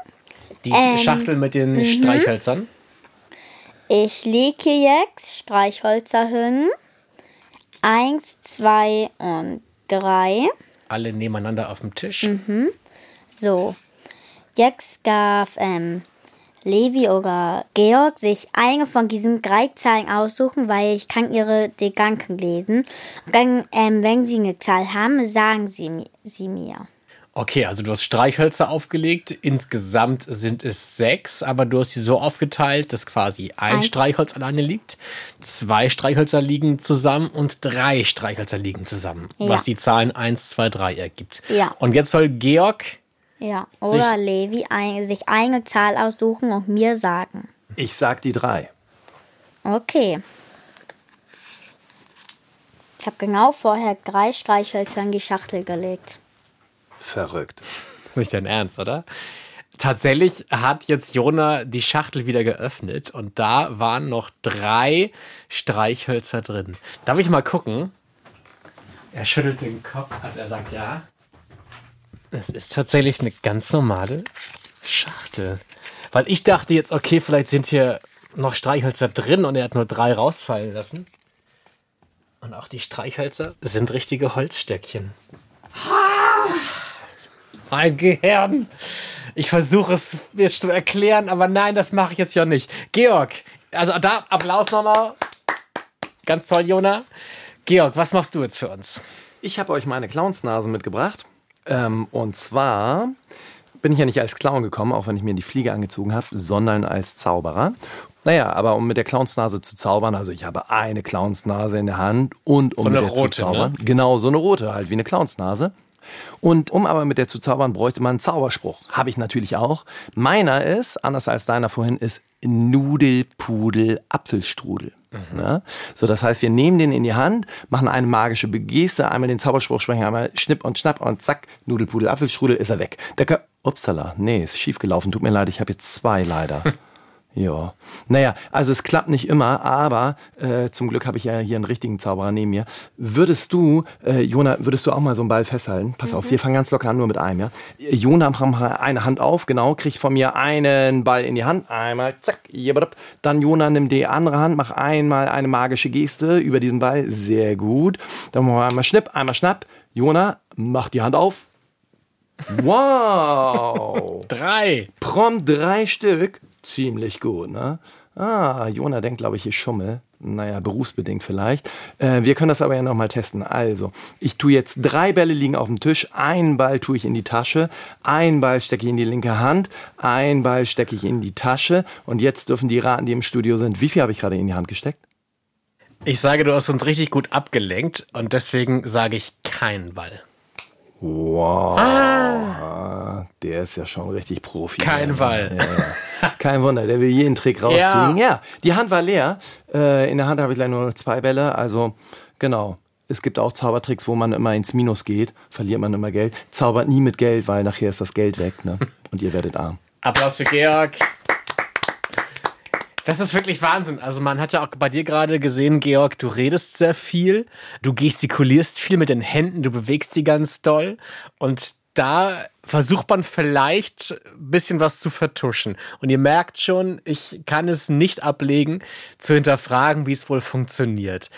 [SPEAKER 2] Die
[SPEAKER 7] Ähm,
[SPEAKER 2] Schachtel mit den Streichhölzern.
[SPEAKER 7] Ich lege jetzt Streichhölzer hin. Eins, zwei und drei.
[SPEAKER 2] Alle nebeneinander auf dem Tisch.
[SPEAKER 7] Mhm. So. Jetzt darf ähm, Levi oder Georg sich eine von diesen drei Zahlen aussuchen, weil ich kann ihre Gedanken lesen. Und dann, ähm, wenn sie eine Zahl haben, sagen sie, sie mir.
[SPEAKER 2] Okay, also du hast Streichhölzer aufgelegt. Insgesamt sind es sechs, aber du hast sie so aufgeteilt, dass quasi ein
[SPEAKER 7] Ein-
[SPEAKER 2] Streichholz alleine liegt, zwei Streichhölzer liegen zusammen und drei Streichhölzer liegen zusammen,
[SPEAKER 7] Ja.
[SPEAKER 2] was die Zahlen 1, 2, 3 ergibt.
[SPEAKER 7] Ja.
[SPEAKER 2] Und jetzt soll Georg,
[SPEAKER 7] Ja. Oder Levi ein, sich eine Zahl aussuchen und mir sagen.
[SPEAKER 6] Ich sag die drei.
[SPEAKER 7] Okay. Ich habe genau vorher drei Streichhölzer in die Schachtel gelegt.
[SPEAKER 6] Verrückt.
[SPEAKER 2] nicht dein Ernst, oder? Tatsächlich hat jetzt Jona die Schachtel wieder geöffnet und da waren noch drei Streichhölzer drin. Darf ich mal gucken? Er schüttelt den Kopf, also er sagt ja. Es ist tatsächlich eine ganz normale Schachtel. Weil ich dachte jetzt, okay, vielleicht sind hier noch Streichhölzer drin und er hat nur drei rausfallen lassen. Und auch die Streichhölzer sind richtige Holzstöckchen. Mein Gehirn. Ich versuche es mir zu erklären, aber nein, das mache ich jetzt ja nicht. Georg, also da Applaus nochmal. Ganz toll, Jona. Georg, was machst du jetzt für uns?
[SPEAKER 6] Ich habe euch meine Clownsnase mitgebracht. Ähm, und zwar bin ich ja nicht als Clown gekommen, auch wenn ich mir die Fliege angezogen habe, sondern als Zauberer. Naja, aber um mit der Clownsnase zu zaubern, also ich habe eine Clownsnase in der Hand und um
[SPEAKER 2] So eine
[SPEAKER 6] mit der
[SPEAKER 2] rote,
[SPEAKER 6] zu zaubern,
[SPEAKER 2] ne?
[SPEAKER 6] genau so eine rote, halt wie eine Clownsnase. Und um aber mit der zu zaubern, bräuchte man einen Zauberspruch. Habe ich natürlich auch. Meiner ist, anders als deiner vorhin, ist Nudelpudel Apfelstrudel. Ja? So, das heißt, wir nehmen den in die Hand, machen eine magische Geste, einmal den Zauberspruch sprechen, einmal schnipp und schnapp und zack, Nudelpudel Apfelstrudel ist er weg. Der Upsala, nee, ist schief gelaufen. Tut mir leid, ich habe jetzt zwei leider. Ja. Naja, also es klappt nicht immer, aber äh, zum Glück habe ich ja hier einen richtigen Zauberer neben mir. Würdest du, äh, Jona, würdest du auch mal so einen Ball festhalten? Pass auf, wir fangen ganz locker an, nur mit einem, ja? Jona, mach mal eine Hand auf, genau, kriegt von mir einen Ball in die Hand. Einmal, zack, jibbadab. Dann Jona, nimm die andere Hand, mach einmal eine magische Geste über diesen Ball. Sehr gut. Dann machen wir einmal Schnipp, einmal Schnapp. Jona, mach die Hand auf. Wow!
[SPEAKER 2] Drei.
[SPEAKER 6] Prompt drei Stück. Ziemlich gut, ne? Ah, Jona denkt, glaube ich, ich schummel. Naja, berufsbedingt vielleicht. Äh, wir können das aber ja nochmal testen. Also, ich tue jetzt drei Bälle liegen auf dem Tisch. Einen Ball tue ich in die Tasche. Einen Ball stecke ich in die linke Hand. Einen Ball stecke ich in die Tasche. Und jetzt dürfen die raten, die im Studio sind. Wie viel habe ich gerade in die Hand gesteckt?
[SPEAKER 2] Ich sage, du hast uns richtig gut abgelenkt und deswegen sage ich keinen Ball.
[SPEAKER 6] Wow. Ah, Der ist ja schon richtig Profi.
[SPEAKER 2] Kein
[SPEAKER 6] Ja,
[SPEAKER 2] Ball.
[SPEAKER 6] Ja, ja. Kein Wunder, der will jeden Trick rauskriegen. Ja, die Hand war leer. Äh, in der Hand habe ich leider nur noch zwei Bälle. Also, genau. Es gibt auch Zaubertricks, wo man immer ins Minus geht. Verliert man immer Geld. Zaubert nie mit Geld, weil nachher ist das Geld weg. Ne? Und ihr werdet arm.
[SPEAKER 2] Applaus für Georg. Das ist wirklich Wahnsinn. Also man hat ja auch bei dir gerade gesehen, Georg, du redest sehr viel, du gestikulierst viel mit den Händen, du bewegst sie ganz doll und da versucht man vielleicht ein bisschen was zu vertuschen. Und ihr merkt schon, ich kann es nicht ablegen, zu hinterfragen, wie es wohl funktioniert.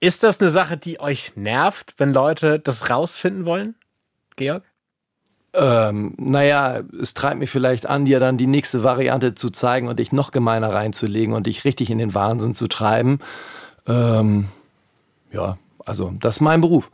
[SPEAKER 2] Ist das eine Sache, die euch nervt, wenn Leute das rausfinden wollen? Georg?
[SPEAKER 6] Ähm, naja, es treibt mich vielleicht an, dir dann die nächste Variante zu zeigen und dich noch gemeiner reinzulegen und dich richtig in den Wahnsinn zu treiben. Ähm, ja, also das ist mein Beruf.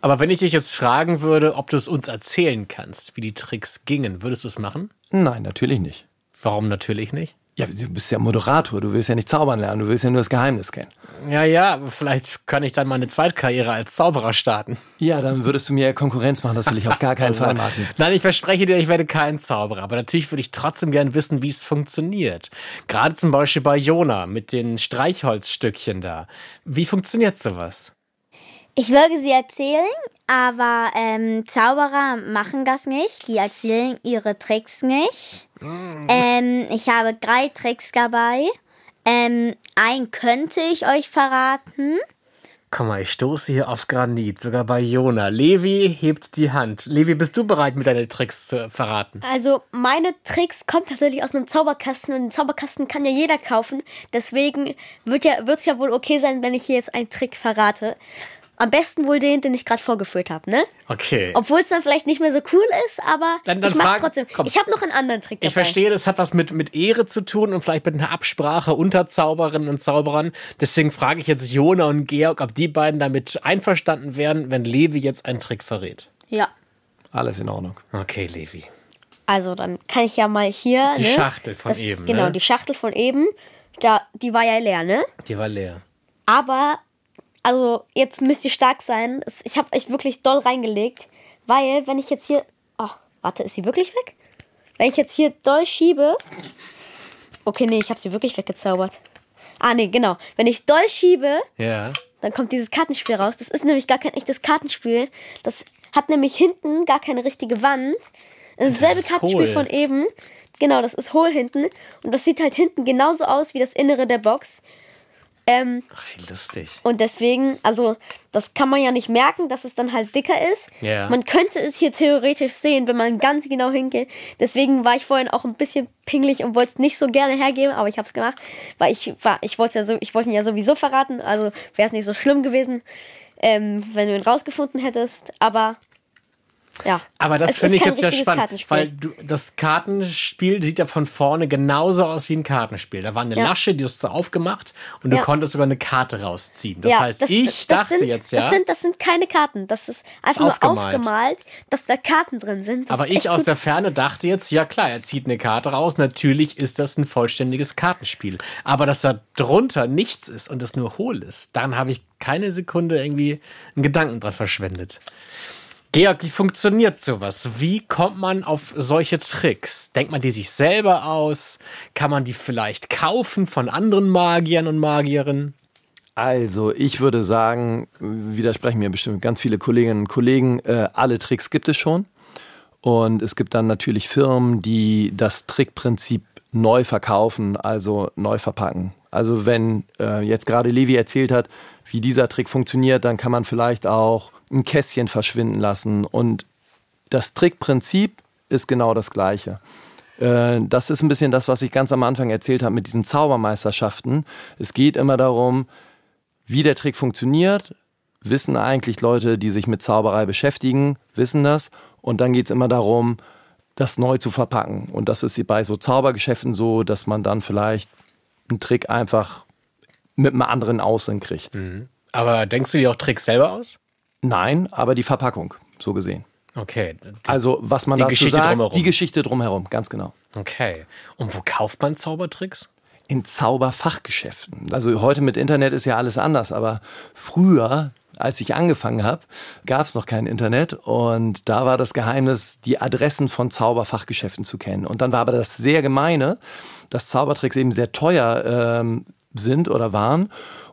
[SPEAKER 2] Aber wenn ich dich jetzt fragen würde, ob du es uns erzählen kannst, wie die Tricks gingen, würdest du es machen?
[SPEAKER 6] Nein, natürlich nicht.
[SPEAKER 2] Warum natürlich nicht?
[SPEAKER 6] Ja, du bist ja Moderator, du willst ja nicht zaubern lernen, du willst ja nur das Geheimnis kennen.
[SPEAKER 2] Ja, ja, aber vielleicht kann ich dann meine Zweitkarriere als Zauberer starten.
[SPEAKER 6] Ja, dann würdest du mir Konkurrenz machen, das will ich auf gar keinen Fall, Martin.
[SPEAKER 2] Nein, ich verspreche dir, ich werde kein Zauberer. Aber natürlich würde ich trotzdem gern wissen, wie es funktioniert. Gerade zum Beispiel bei Jona mit den Streichholzstückchen da. Wie funktioniert sowas?
[SPEAKER 7] Ich würde sie erzählen, aber ähm, Zauberer machen das nicht. Die erzählen ihre Tricks nicht. Ähm, ich habe drei Tricks dabei. Ähm, einen könnte ich euch verraten.
[SPEAKER 2] Guck mal, ich stoße hier auf Granit, sogar bei Jona. Levi hebt die Hand. Levi, bist du bereit, mir deine Tricks zu verraten?
[SPEAKER 1] Also meine Tricks kommen tatsächlich aus einem Zauberkasten und den Zauberkasten kann ja jeder kaufen. Deswegen wird ja wird's ja wohl okay sein, wenn ich hier jetzt einen Trick verrate. Am besten wohl den, den ich gerade vorgeführt habe, ne?
[SPEAKER 2] Okay.
[SPEAKER 1] Obwohl es dann vielleicht nicht mehr so cool ist, aber
[SPEAKER 2] Dann- dann
[SPEAKER 1] ich mach's
[SPEAKER 2] frag-
[SPEAKER 1] trotzdem.
[SPEAKER 2] komm.
[SPEAKER 1] Ich habe noch einen anderen Trick dabei.
[SPEAKER 2] Ich verstehe, das hat was mit, mit Ehre zu tun und vielleicht mit einer Absprache unter Zauberinnen und Zauberern. Deswegen frage ich jetzt Jona und Georg, ob die beiden damit einverstanden wären, wenn Levi jetzt einen Trick verrät.
[SPEAKER 1] Ja.
[SPEAKER 6] Alles in Ordnung.
[SPEAKER 2] Okay, Levi.
[SPEAKER 1] Also dann kann ich ja mal hier.
[SPEAKER 2] Die
[SPEAKER 1] ne?
[SPEAKER 2] Schachtel von
[SPEAKER 1] das,
[SPEAKER 2] eben,
[SPEAKER 1] Genau,
[SPEAKER 2] ne?
[SPEAKER 1] die Schachtel von eben. Da, die war ja leer, ne?
[SPEAKER 2] Die war leer.
[SPEAKER 1] Aber, also jetzt müsst ihr stark sein. Ich habe euch wirklich doll reingelegt, weil wenn ich jetzt hier... Oh, warte, ist sie wirklich weg? Wenn ich jetzt hier doll schiebe... Okay, nee, ich habe sie wirklich weggezaubert. Ah, nee, genau. Wenn ich doll schiebe,
[SPEAKER 2] Ja.
[SPEAKER 1] dann kommt dieses Kartenspiel raus. Das ist nämlich gar kein echtes Kartenspiel. Das hat nämlich hinten gar keine richtige Wand. Dasselbe
[SPEAKER 2] ist
[SPEAKER 1] Kartenspiel
[SPEAKER 2] hohl.
[SPEAKER 1] von eben. Genau, das ist hohl hinten. Und das sieht halt hinten genauso aus wie das Innere der Box. Ähm,
[SPEAKER 2] Ach, wie lustig.
[SPEAKER 1] und deswegen, also, das kann man ja nicht merken, dass es dann halt dicker ist.
[SPEAKER 2] Ja.
[SPEAKER 1] Man könnte es hier theoretisch sehen, wenn man ganz genau hingeht. Deswegen war ich vorhin auch ein bisschen pingelig und wollte es nicht so gerne hergeben, aber ich habe es gemacht, weil ich war, ich wollte ja so, ich wollte ihn ja sowieso verraten, also wäre es nicht so schlimm gewesen, ähm, wenn du ihn rausgefunden hättest. Aber Ja.
[SPEAKER 2] Aber das finde
[SPEAKER 1] ist
[SPEAKER 2] ich jetzt ja spannend, weil du, das Kartenspiel sieht ja von vorne genauso aus wie ein Kartenspiel. Da war eine
[SPEAKER 1] Ja.
[SPEAKER 2] Lasche, die hast du aufgemacht und du
[SPEAKER 1] Ja.
[SPEAKER 2] konntest sogar eine Karte rausziehen. Das
[SPEAKER 1] ja,
[SPEAKER 2] heißt,
[SPEAKER 1] das,
[SPEAKER 2] ich
[SPEAKER 1] das
[SPEAKER 2] dachte
[SPEAKER 1] sind,
[SPEAKER 2] jetzt ja,
[SPEAKER 1] Das sind, das sind keine Karten. Das ist einfach nur
[SPEAKER 2] aufgemalt.
[SPEAKER 1] aufgemalt, dass da Karten drin sind. Das
[SPEAKER 2] aber
[SPEAKER 1] ist
[SPEAKER 2] ich aus
[SPEAKER 1] gut.
[SPEAKER 2] der Ferne dachte jetzt, ja klar, er zieht eine Karte raus. Natürlich ist das ein vollständiges Kartenspiel. Aber dass da drunter nichts ist und es nur hohl ist, dann habe ich keine Sekunde irgendwie einen Gedanken dran verschwendet. Georg, wie funktioniert sowas? Wie kommt man auf solche Tricks? Denkt man die sich selber aus? Kann man die vielleicht kaufen von anderen Magiern und Magierinnen?
[SPEAKER 6] Also, ich würde sagen, widersprechen mir bestimmt ganz viele Kolleginnen und Kollegen, äh, alle Tricks gibt es schon. Und es gibt dann natürlich Firmen, die das Trickprinzip neu verkaufen, also neu verpacken. Also wenn äh, jetzt gerade Levi erzählt hat, wie dieser Trick funktioniert, dann kann man vielleicht auch ein Kästchen verschwinden lassen. Und das Trickprinzip ist genau das gleiche. Äh, Das ist ein bisschen das, was ich ganz am Anfang erzählt habe mit diesen Zaubermeisterschaften. Es geht immer darum, wie der Trick funktioniert, wissen eigentlich Leute, die sich mit Zauberei beschäftigen, wissen das. Und dann geht es immer darum, das neu zu verpacken. Und das ist bei so Zaubergeschäften so, dass man dann vielleicht einen Trick einfach mit einem anderen Aussehen kriegt.
[SPEAKER 2] Aber denkst du dir auch Tricks selber aus?
[SPEAKER 6] Nein, aber die Verpackung, so gesehen.
[SPEAKER 2] Okay.
[SPEAKER 6] Also was man
[SPEAKER 2] die
[SPEAKER 6] dazu
[SPEAKER 2] Geschichte
[SPEAKER 6] sagt,
[SPEAKER 2] drumherum.
[SPEAKER 6] die Geschichte drumherum, ganz genau.
[SPEAKER 2] Okay. Und wo kauft man Zaubertricks?
[SPEAKER 6] in Zauberfachgeschäften. Also heute mit Internet ist ja alles anders, aber früher, als ich angefangen habe, gab es noch kein Internet und da war das Geheimnis, die Adressen von Zauberfachgeschäften zu kennen. Und dann war aber das sehr gemeine, dass Zaubertricks eben sehr teuer ähm, sind oder waren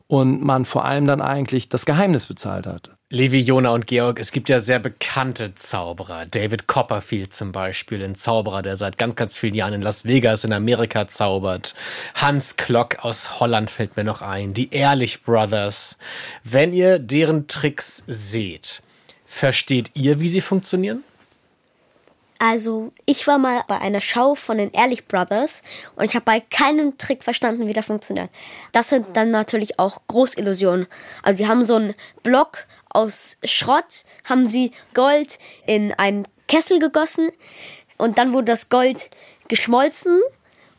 [SPEAKER 6] und man vor allem dann eigentlich das Geheimnis bezahlt hat.
[SPEAKER 2] Levi, Jona und Georg, es gibt ja sehr bekannte Zauberer. David Copperfield zum Beispiel, ein Zauberer, der seit ganz, ganz vielen Jahren in Las Vegas in Amerika zaubert. Hans Klock aus Holland fällt mir noch ein. Die Ehrlich Brothers. Wenn ihr deren Tricks seht, versteht ihr, wie sie funktionieren?
[SPEAKER 1] Also, ich war mal bei einer Schau von den Ehrlich Brothers und ich habe bei keinem Trick verstanden, wie der funktioniert. Das sind dann natürlich auch Großillusionen. Also, sie haben so einen Block aus Schrott, haben sie Gold in einen Kessel gegossen und dann wurde das Gold geschmolzen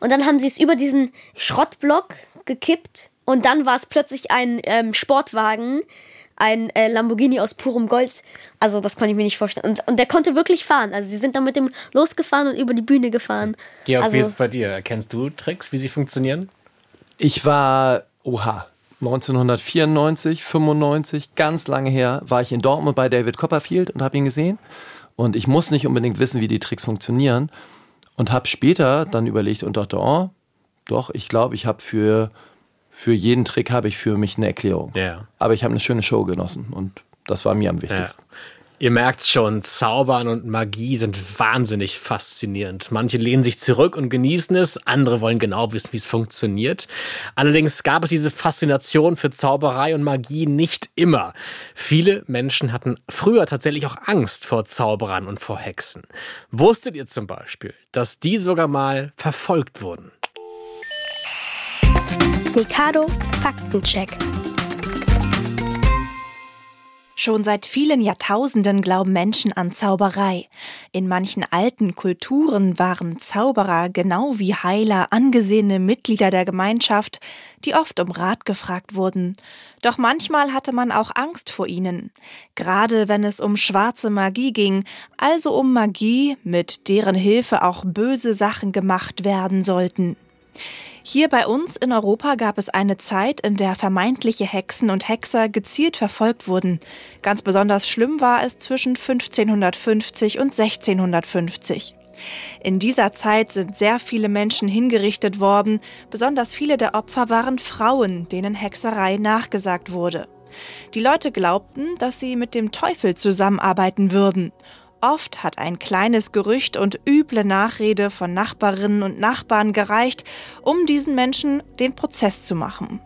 [SPEAKER 1] und dann haben sie es über diesen Schrottblock gekippt und dann war es plötzlich ein ähm, Sportwagen, ein äh, Lamborghini aus purem Gold. Also das konnte ich mir nicht vorstellen. Und, und der konnte wirklich fahren. Also sie sind dann mit dem losgefahren und über die Bühne gefahren.
[SPEAKER 2] Georg,
[SPEAKER 1] also,
[SPEAKER 2] wie ist es bei dir? Kennst du Tricks, wie sie funktionieren?
[SPEAKER 6] Ich war, oha, 1994, 95, ganz lange her, war ich in Dortmund bei David Copperfield und habe ihn gesehen. Und ich muss nicht unbedingt wissen, wie die Tricks funktionieren. Und habe später dann überlegt und dachte, oh, doch, ich glaube, ich habe für, für jeden Trick habe ich für mich eine Erklärung.
[SPEAKER 2] Ja.
[SPEAKER 6] Aber ich habe eine schöne Show genossen und das war mir am wichtigsten.
[SPEAKER 2] Ihr merkt schon, Zaubern und Magie sind wahnsinnig faszinierend. Manche lehnen sich zurück und genießen es, andere wollen genau wissen, wie es funktioniert. Allerdings gab es diese Faszination für Zauberei und Magie nicht immer. Viele Menschen hatten früher tatsächlich auch Angst vor Zauberern und vor Hexen. Wusstet ihr zum Beispiel, dass die sogar mal verfolgt wurden?
[SPEAKER 10] Mikado Faktencheck.
[SPEAKER 8] Schon seit vielen Jahrtausenden glauben Menschen an Zauberei. In manchen alten Kulturen waren Zauberer genau wie Heiler angesehene Mitglieder der Gemeinschaft, die oft um Rat gefragt wurden. Doch manchmal hatte man auch Angst vor ihnen. Gerade wenn es um schwarze Magie ging, also um Magie, mit deren Hilfe auch böse Sachen gemacht werden sollten. Hier bei uns in Europa gab es eine Zeit, in der vermeintliche Hexen und Hexer gezielt verfolgt wurden. Ganz besonders schlimm war es zwischen 1550 und 1650. In dieser Zeit sind sehr viele Menschen hingerichtet worden, besonders viele der Opfer waren Frauen, denen Hexerei nachgesagt wurde. Die Leute glaubten, dass sie mit dem Teufel zusammenarbeiten würden. Oft hat ein kleines Gerücht und üble Nachrede von Nachbarinnen und Nachbarn gereicht, um diesen Menschen den Prozess zu machen.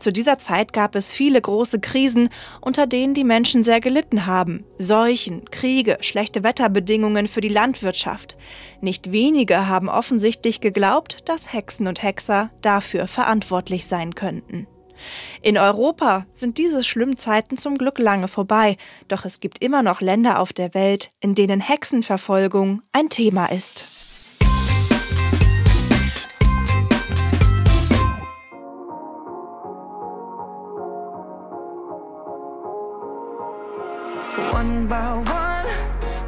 [SPEAKER 8] Zu dieser Zeit gab es viele große Krisen, unter denen die Menschen sehr gelitten haben. Seuchen, Kriege, schlechte Wetterbedingungen für die Landwirtschaft. Nicht wenige haben offensichtlich geglaubt, dass Hexen und Hexer dafür verantwortlich sein könnten. In Europa sind diese schlimmen Zeiten zum Glück lange vorbei, doch es gibt immer noch Länder auf der Welt, in denen Hexenverfolgung ein Thema ist.
[SPEAKER 5] One by one,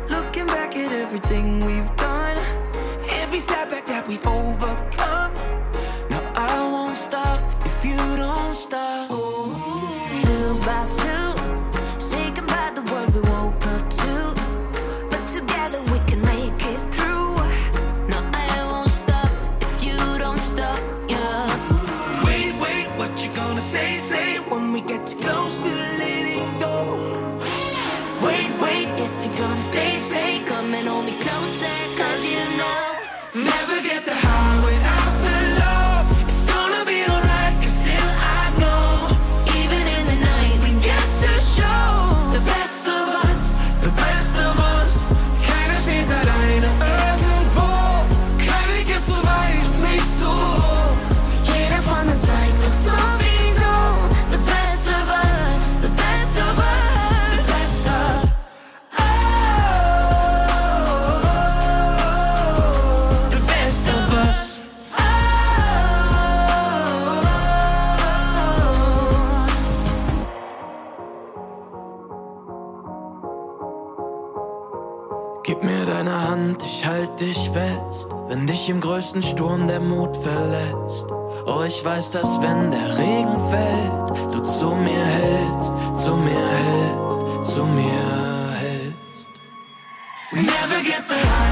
[SPEAKER 5] looking back at everything we've done, every setback that we've overcome. stop. Ooh. Dich fest, wenn dich im größten Sturm der Mut verlässt. Oh, ich weiß, dass wenn der Regen fällt, du zu mir hältst, zu mir hältst, zu mir hältst. We never get the high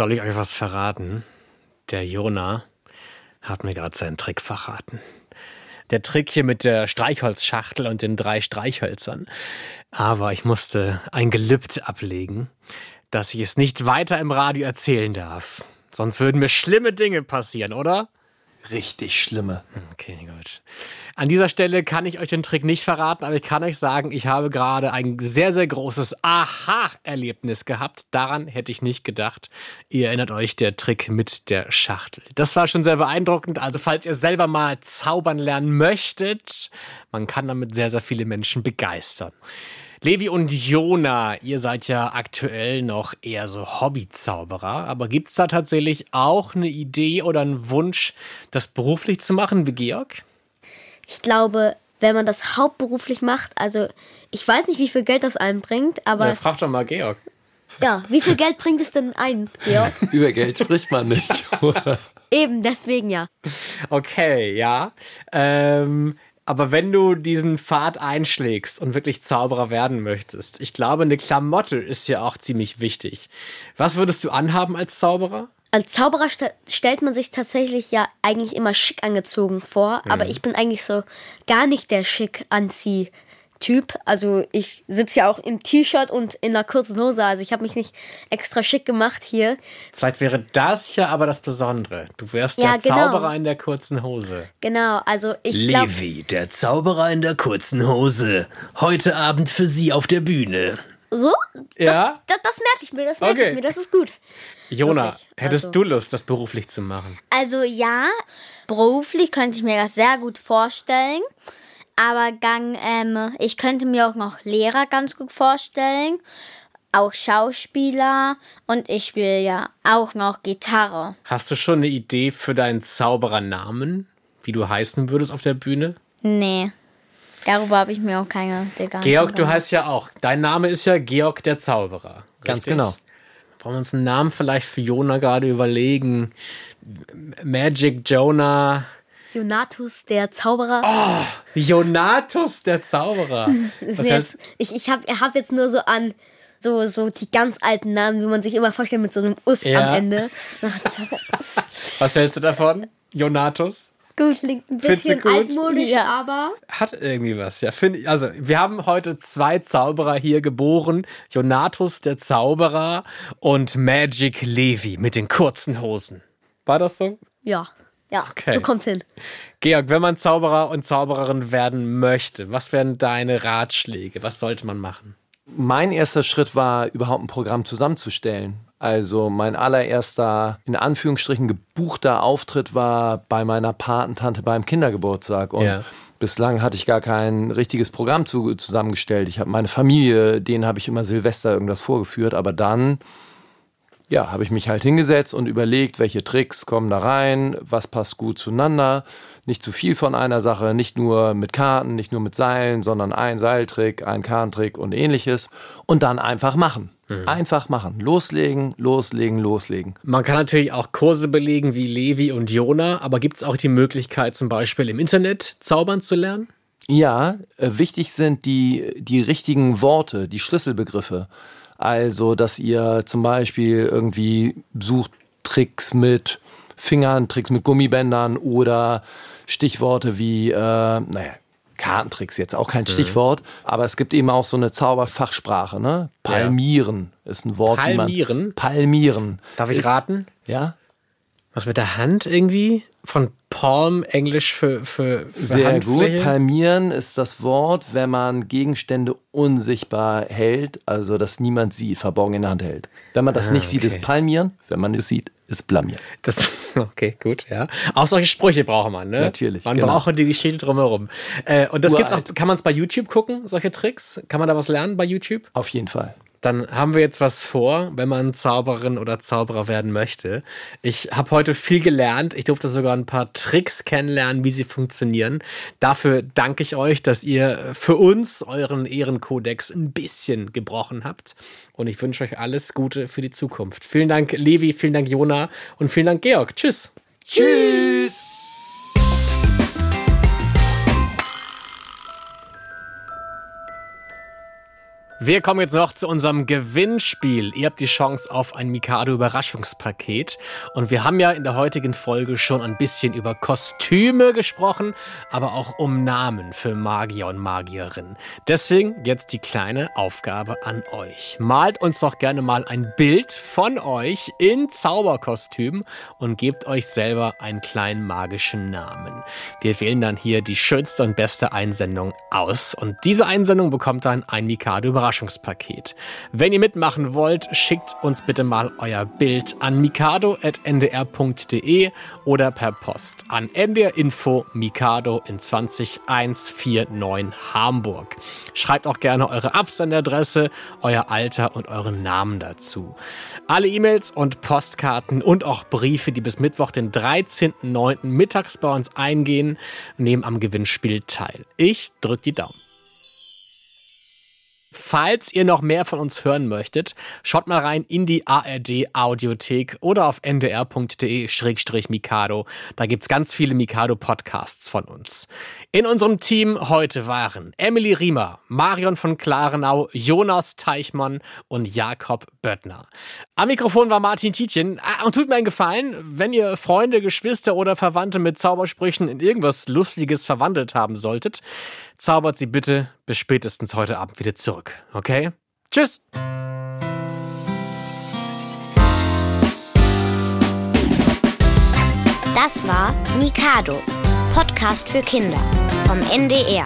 [SPEAKER 2] Soll ich euch was verraten? Der Jona hat mir gerade seinen Trick verraten. Der Trick hier mit der Streichholzschachtel und den drei Streichhölzern. Aber ich musste ein Gelübde ablegen, dass ich es nicht weiter im Radio erzählen darf. Sonst würden mir schlimme Dinge passieren, oder?
[SPEAKER 6] Richtig schlimme.
[SPEAKER 2] Okay, gut. An dieser Stelle kann ich euch den Trick nicht verraten, aber ich kann euch sagen, ich habe gerade ein sehr, sehr großes Aha-Erlebnis gehabt. Daran hätte ich nicht gedacht. Ihr erinnert euch, der Trick mit der Schachtel. Das war schon sehr beeindruckend. Also, falls ihr selber mal zaubern lernen möchtet, man kann damit sehr, sehr viele Menschen begeistern. Levi und Jona, ihr seid ja aktuell noch eher so Hobbyzauberer, aber gibt's da tatsächlich auch eine Idee oder einen Wunsch, das beruflich zu machen wie Georg?
[SPEAKER 1] Ich glaube, wenn man das hauptberuflich macht, also ich weiß nicht, wie viel Geld das einbringt, aber
[SPEAKER 2] Ja, frag doch mal Georg.
[SPEAKER 1] ja, wie viel Geld bringt es denn ein, Georg?
[SPEAKER 6] Über Geld spricht man nicht.
[SPEAKER 1] Eben, deswegen ja.
[SPEAKER 2] Okay, ja. Ähm, aber wenn du diesen Pfad einschlägst und wirklich Zauberer werden möchtest, ich glaube, eine Klamotte ist ja auch ziemlich wichtig. Was würdest du anhaben als Zauberer?
[SPEAKER 1] Als Zauberer st stellt man sich tatsächlich ja eigentlich immer schick angezogen vor, aber ich bin eigentlich so gar nicht der schick Anzieh. Typ, also ich sitze ja auch im T-Shirt und in einer kurzen Hose, also ich habe mich nicht extra schick gemacht hier.
[SPEAKER 2] Vielleicht wäre das ja aber das Besondere. Du wärst
[SPEAKER 1] Ja,
[SPEAKER 2] der
[SPEAKER 1] genau.
[SPEAKER 2] Zauberer in der kurzen Hose.
[SPEAKER 1] Genau, also ich glaube,
[SPEAKER 4] Levi, der Zauberer in der kurzen Hose. Heute Abend für Sie auf der Bühne.
[SPEAKER 1] so, das,
[SPEAKER 2] Ja?
[SPEAKER 1] das, das merke ich mir, das merke
[SPEAKER 2] Okay.
[SPEAKER 1] ich mir, das ist gut.
[SPEAKER 2] Jona,
[SPEAKER 1] Wirklich,
[SPEAKER 2] hättest
[SPEAKER 1] also-
[SPEAKER 2] du Lust, das beruflich zu machen?
[SPEAKER 7] Also ja, beruflich könnte ich mir das sehr gut vorstellen. Aber gang, ähm, ich könnte mir auch noch Lehrer ganz gut vorstellen. Auch Schauspieler. Und ich spiele ja auch noch Gitarre.
[SPEAKER 2] Hast du schon eine Idee für deinen Zauberernamen? Wie du heißen würdest auf der Bühne?
[SPEAKER 7] Nee. Darüber habe ich mir auch keine Gedanken
[SPEAKER 2] Georg, du heißt ja auch. Dein Name ist ja Georg der Zauberer.
[SPEAKER 6] Ganz
[SPEAKER 2] richtig?
[SPEAKER 6] genau.
[SPEAKER 2] Wollen wir uns einen Namen vielleicht für Jona gerade überlegen? Magic Jonah.
[SPEAKER 1] Jonatus, der Zauberer.
[SPEAKER 2] Jonatus der Zauberer.
[SPEAKER 1] jetzt, ich ich habe hab jetzt nur so an So, so die ganz alten Namen, wie man sich immer vorstellt, mit so einem Us
[SPEAKER 2] Ja.
[SPEAKER 1] am Ende.
[SPEAKER 2] Was hältst du davon? Jonatus?
[SPEAKER 1] Gut, klingt ein bisschen altmodisch,
[SPEAKER 10] Ja.
[SPEAKER 1] aber.
[SPEAKER 2] Hat irgendwie was, ja. Find, also, wir haben heute zwei Zauberer hier geboren. Jonatus, der Zauberer, und Magic Levi mit den kurzen Hosen. War das so?
[SPEAKER 1] Ja, ja,
[SPEAKER 2] Okay.
[SPEAKER 1] so kommt's hin.
[SPEAKER 2] Georg, wenn man Zauberer und Zaubererin werden möchte, was wären deine Ratschläge? Was sollte man machen?
[SPEAKER 6] Mein erster Schritt war, überhaupt ein Programm zusammenzustellen. Also mein allererster, in Anführungsstrichen, gebuchter Auftritt war bei meiner Patentante beim Kindergeburtstag. Und
[SPEAKER 2] Ja.
[SPEAKER 6] bislang hatte ich gar kein richtiges Programm zu, zusammengestellt. Ich habe meine Familie, denen habe ich immer Silvester irgendwas vorgeführt. Aber dann, ja, habe ich mich halt hingesetzt und überlegt, welche Tricks kommen da rein, was passt gut zueinander. Nicht zu viel von einer Sache, nicht nur mit Karten, nicht nur mit Seilen, sondern ein Seiltrick, ein Kartentrick und ähnliches. Und dann einfach machen. Einfach machen. Loslegen, loslegen, loslegen.
[SPEAKER 2] Man kann natürlich auch Kurse belegen wie Levi und Jona, aber gibt es auch die Möglichkeit, zum Beispiel im Internet zaubern zu lernen?
[SPEAKER 6] Ja, äh, wichtig sind die, die richtigen Worte, die Schlüsselbegriffe. Also, dass ihr zum Beispiel irgendwie sucht Tricks mit Fingern, Tricks mit Gummibändern oder Stichworte wie, äh, naja, Kartentricks jetzt auch kein
[SPEAKER 2] Mhm.
[SPEAKER 6] Stichwort, aber es gibt eben auch so eine Zauberfachsprache, ne? Palmieren ist ein Wort. wie
[SPEAKER 2] Palmieren?
[SPEAKER 6] Man, Palmieren.
[SPEAKER 2] Darf ich
[SPEAKER 6] ist,
[SPEAKER 2] raten?
[SPEAKER 6] Ja.
[SPEAKER 2] Was mit der Hand irgendwie? Von Palm, Englisch für, für, für
[SPEAKER 6] Sehr
[SPEAKER 2] Handfläche?
[SPEAKER 6] gut. Palmieren ist das Wort, wenn man Gegenstände unsichtbar hält, also dass niemand sie verborgen in der Hand hält. Wenn man das
[SPEAKER 2] Ah,
[SPEAKER 6] nicht sieht, ist
[SPEAKER 2] okay.
[SPEAKER 6] Palmieren. Wenn man es sieht, ist Blamieren.
[SPEAKER 2] Das, okay, gut, ja. Auch solche Sprüche braucht man, ne?
[SPEAKER 6] Natürlich,
[SPEAKER 2] Man
[SPEAKER 6] genau.
[SPEAKER 2] braucht die Geschichte drumherum. Äh, und das gibt's auch,
[SPEAKER 6] Uralt.
[SPEAKER 2] kann man es bei YouTube gucken, solche Tricks? Kann man da was lernen bei YouTube?
[SPEAKER 6] Auf jeden Fall.
[SPEAKER 2] Dann haben wir jetzt was vor, wenn man Zauberin oder Zauberer werden möchte. Ich habe heute viel gelernt. Ich durfte sogar ein paar Tricks kennenlernen, wie sie funktionieren. Dafür danke ich euch, dass ihr für uns euren Ehrenkodex ein bisschen gebrochen habt. Und ich wünsche euch alles Gute für die Zukunft. Vielen Dank, Levi, vielen Dank, Jona und vielen Dank, Georg. Tschüss.
[SPEAKER 6] Tschüss.
[SPEAKER 2] Wir kommen jetzt noch zu unserem Gewinnspiel. Ihr habt die Chance auf ein Mikado Überraschungspaket. Und wir haben ja in der heutigen Folge schon ein bisschen über Kostüme gesprochen, aber auch um Namen für Magier und Magierinnen. Deswegen jetzt die kleine Aufgabe an euch. Malt uns doch gerne mal ein Bild von euch in Zauberkostüm und gebt euch selber einen kleinen magischen Namen. Wir wählen dann hier die schönste und beste Einsendung aus. Und diese Einsendung bekommt dann ein Mikado Überraschungspaket. Wenn ihr mitmachen wollt, schickt uns bitte mal euer Bild an mikado.ndr.de oder per Post an NDR Info Mikado in 20149 Hamburg. Schreibt auch gerne eure Absenderadresse, euer Alter und euren Namen dazu. Alle E-Mails und Postkarten und auch Briefe, die bis Mittwoch, den 13.09. mittags bei uns eingehen, nehmen am Gewinnspiel teil. Ich drücke die Daumen. Falls ihr noch mehr von uns hören möchtet, schaut mal rein in die ARD Audiothek oder auf ndr.de-mikado. Da gibt's ganz viele Mikado-Podcasts von uns. In unserem Team heute waren Emily Riemer, Marion von Klarenau, Jonas Teichmann und Jakob Böttner. Am Mikrofon war Martin Tietjen. Ah, Und tut mir einen Gefallen, wenn ihr Freunde, Geschwister oder Verwandte mit Zaubersprüchen in irgendwas Lustiges verwandelt haben solltet, zaubert sie bitte bis spätestens heute Abend wieder zurück. Okay? Tschüss!
[SPEAKER 3] Das war Mikado, Podcast für Kinder vom NDR.